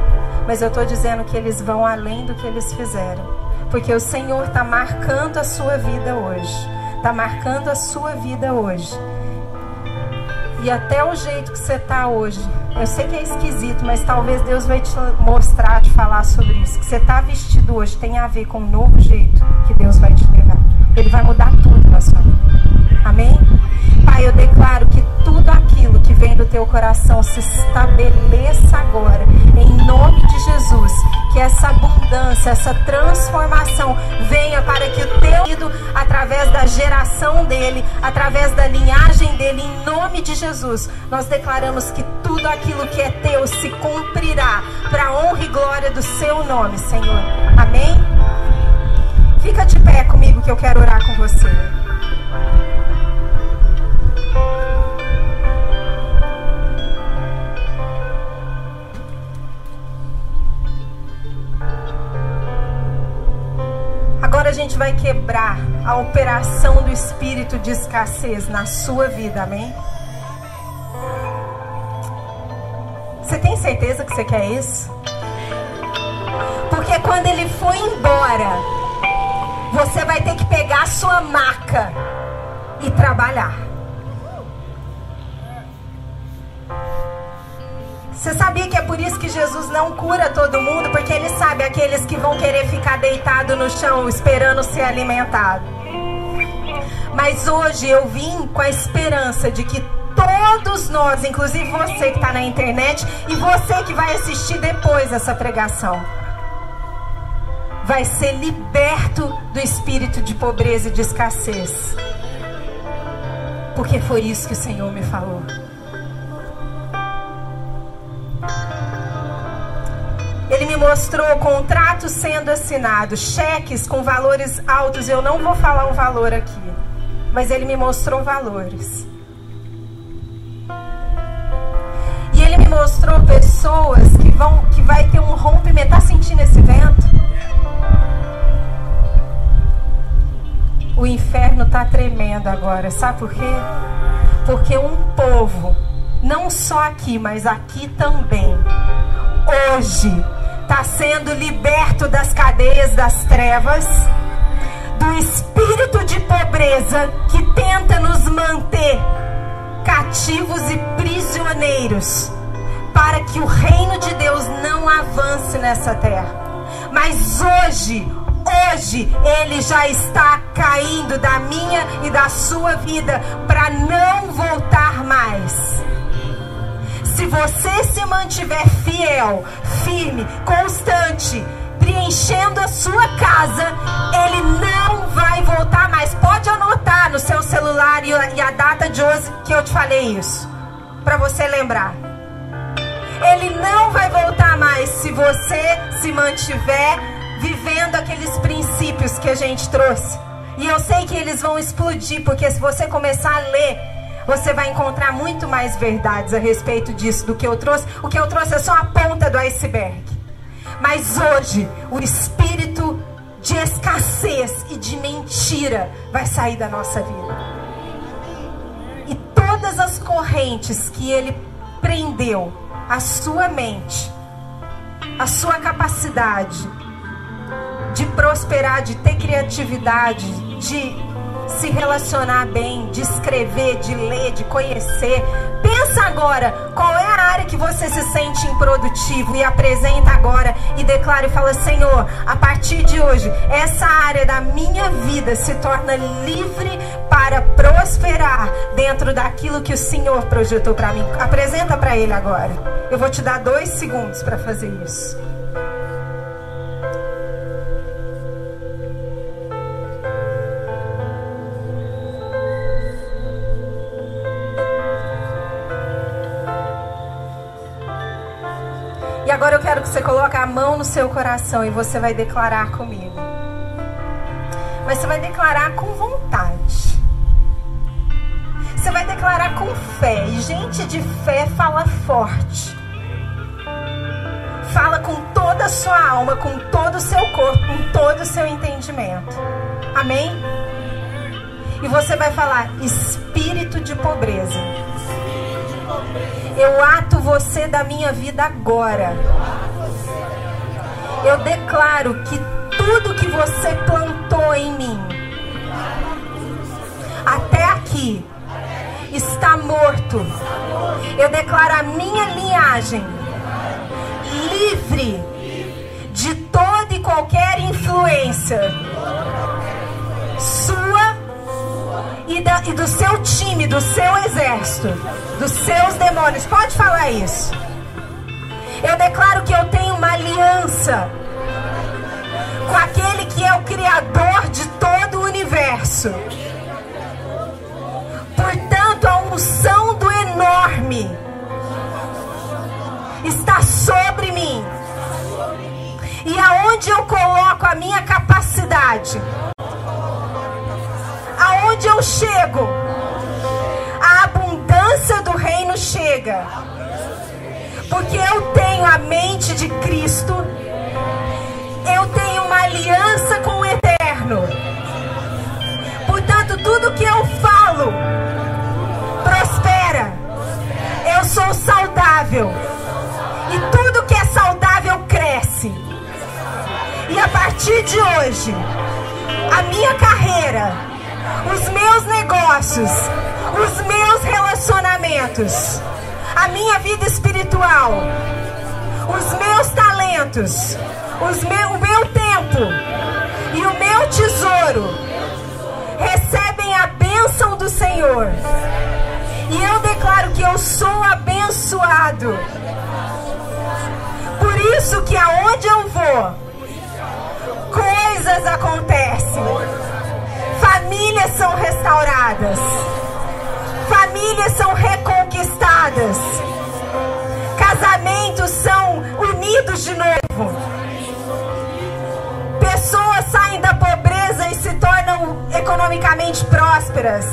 Mas eu estou dizendo que eles vão além do que eles fizeram. porque o Senhor está marcando a sua vida hoje. Está marcando a sua vida hoje. E até o jeito que você está hoje, eu sei que é esquisito, mas talvez Deus vai te mostrar, te falar sobre isso. Que você está vestido hoje tem a ver com o novo jeito que Deus vai te levar. Ele vai mudar tudo na sua vida. Amém? Pai, eu declaro que tudo aquilo que vem do teu coração se estabeleça agora, em nome de Jesus. Que essa abundância, essa transformação venha para que o teu filho, através da geração dele, através da linhagem dele, em nome de Jesus, nós declaramos que tudo aquilo que é teu se cumprirá para a honra e glória do seu nome, Senhor. Amém? Fica de pé comigo que eu quero orar com você. Agora a gente vai quebrar a operação do espírito de escassez na sua vida, amém? Você tem certeza que você quer isso? Porque quando ele for embora, você vai ter que pegar a sua maca e trabalhar. Você sabia que é por isso que Jesus não cura todo mundo? Porque ele sabe aqueles que vão querer ficar deitado no chão esperando ser alimentado. Mas hoje eu vim com a esperança de que todos nós, inclusive você que está na internet e você que vai assistir depois essa pregação, vai ser liberto do espírito de pobreza e de escassez. Porque foi isso que o Senhor me falou. Mostrou contratos sendo assinados, cheques com valores altos. Eu não vou falar o valor aqui, mas ele me mostrou valores. E ele me mostrou pessoas que vão, que vai ter um rompimento. Tá sentindo esse vento? O inferno tá tremendo agora. Sabe por quê? Porque um povo, não só aqui, mas aqui também, hoje está sendo liberto das cadeias das trevas, do espírito de pobreza que tenta nos manter cativos e prisioneiros, para que o reino de Deus não avance nessa terra. Mas hoje, hoje, ele já está caindo da minha e da sua vida para não voltar mais. Se você se mantiver fiel, firme, constante, preenchendo a sua casa, ele não vai voltar mais. Pode anotar no seu celular e a data de hoje que eu te falei isso, para você lembrar. Ele não vai voltar mais se você se mantiver vivendo aqueles princípios que a gente trouxe. E eu sei que eles vão explodir, porque se você começar a ler você vai encontrar muito mais verdades a respeito disso do que eu trouxe. O que eu trouxe é só a ponta do iceberg. Mas hoje, o espírito de escassez e de mentira vai sair da nossa vida. E todas as correntes que ele prendeu, a sua mente, a sua capacidade de prosperar, de ter criatividade, de se relacionar bem, de escrever, de ler, de conhecer. Pensa agora qual é a área que você se sente improdutivo e apresenta agora e declara e fala: Senhor, a partir de hoje, essa área da minha vida se torna livre para prosperar dentro daquilo que o Senhor projetou para mim. Apresenta para Ele agora. Eu vou te dar dois segundos para fazer isso. Agora eu quero que você coloque a mão no seu coração e você vai declarar comigo. Mas você vai declarar com vontade. Você vai declarar com fé. E gente de fé fala forte. Fala com toda a sua alma, com todo o seu corpo, com todo o seu entendimento. Amém? E você vai falar: espírito de pobreza eu ato você da minha vida agora. Eu declaro que tudo que você plantou em mim até aqui está morto. Eu declaro a minha linhagem livre de toda e qualquer influência sua e, da, e do seu time, do seu exército, dos seus demônios. Pode falar isso. Eu declaro que eu tenho uma aliança com aquele que é o Criador de todo o universo. Portanto, a unção do enorme está sobre mim. E aonde eu coloco a minha capacidade, eu chego, a abundância do reino chega. Porque eu tenho a mente de Cristo, eu tenho uma aliança com o eterno. Portanto, tudo que eu falo prospera. Eu sou saudável. E tudo que é saudável cresce. E a partir de hoje, a minha carreira, os meus negócios, os meus relacionamentos, a minha vida espiritual, os meus talentos, os o meu tempo e o meu tesouro recebem a bênção do Senhor. E eu declaro que eu sou abençoado. Por isso que aonde eu vou, coisas acontecem. Famílias são restauradas. Famílias são reconquistadas. Casamentos são unidos de novo. Pessoas saem da pobreza e se tornam economicamente prósperas.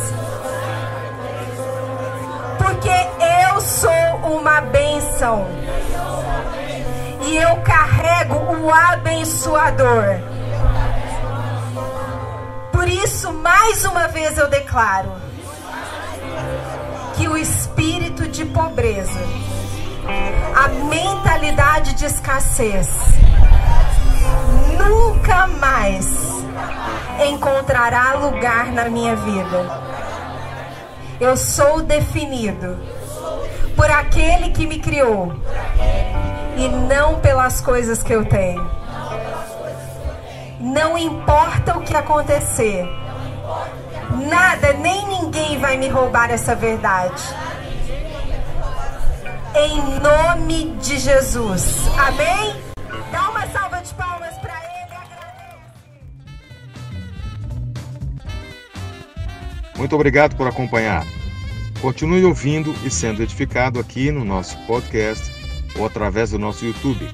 Porque eu sou uma bênção. E eu carrego o abençoador. Por isso, mais uma vez eu declaro que o espírito de pobreza, a mentalidade de escassez, nunca mais encontrará lugar na minha vida. Eu sou definido por aquele que me criou e não pelas coisas que eu tenho. Não importa o que acontecer, nada nem ninguém vai me roubar essa verdade. Em nome de Jesus. Amém? Dá uma salva de palmas para ele. Muito obrigado por acompanhar. Continue ouvindo e sendo edificado aqui no nosso podcast ou através do nosso YouTube.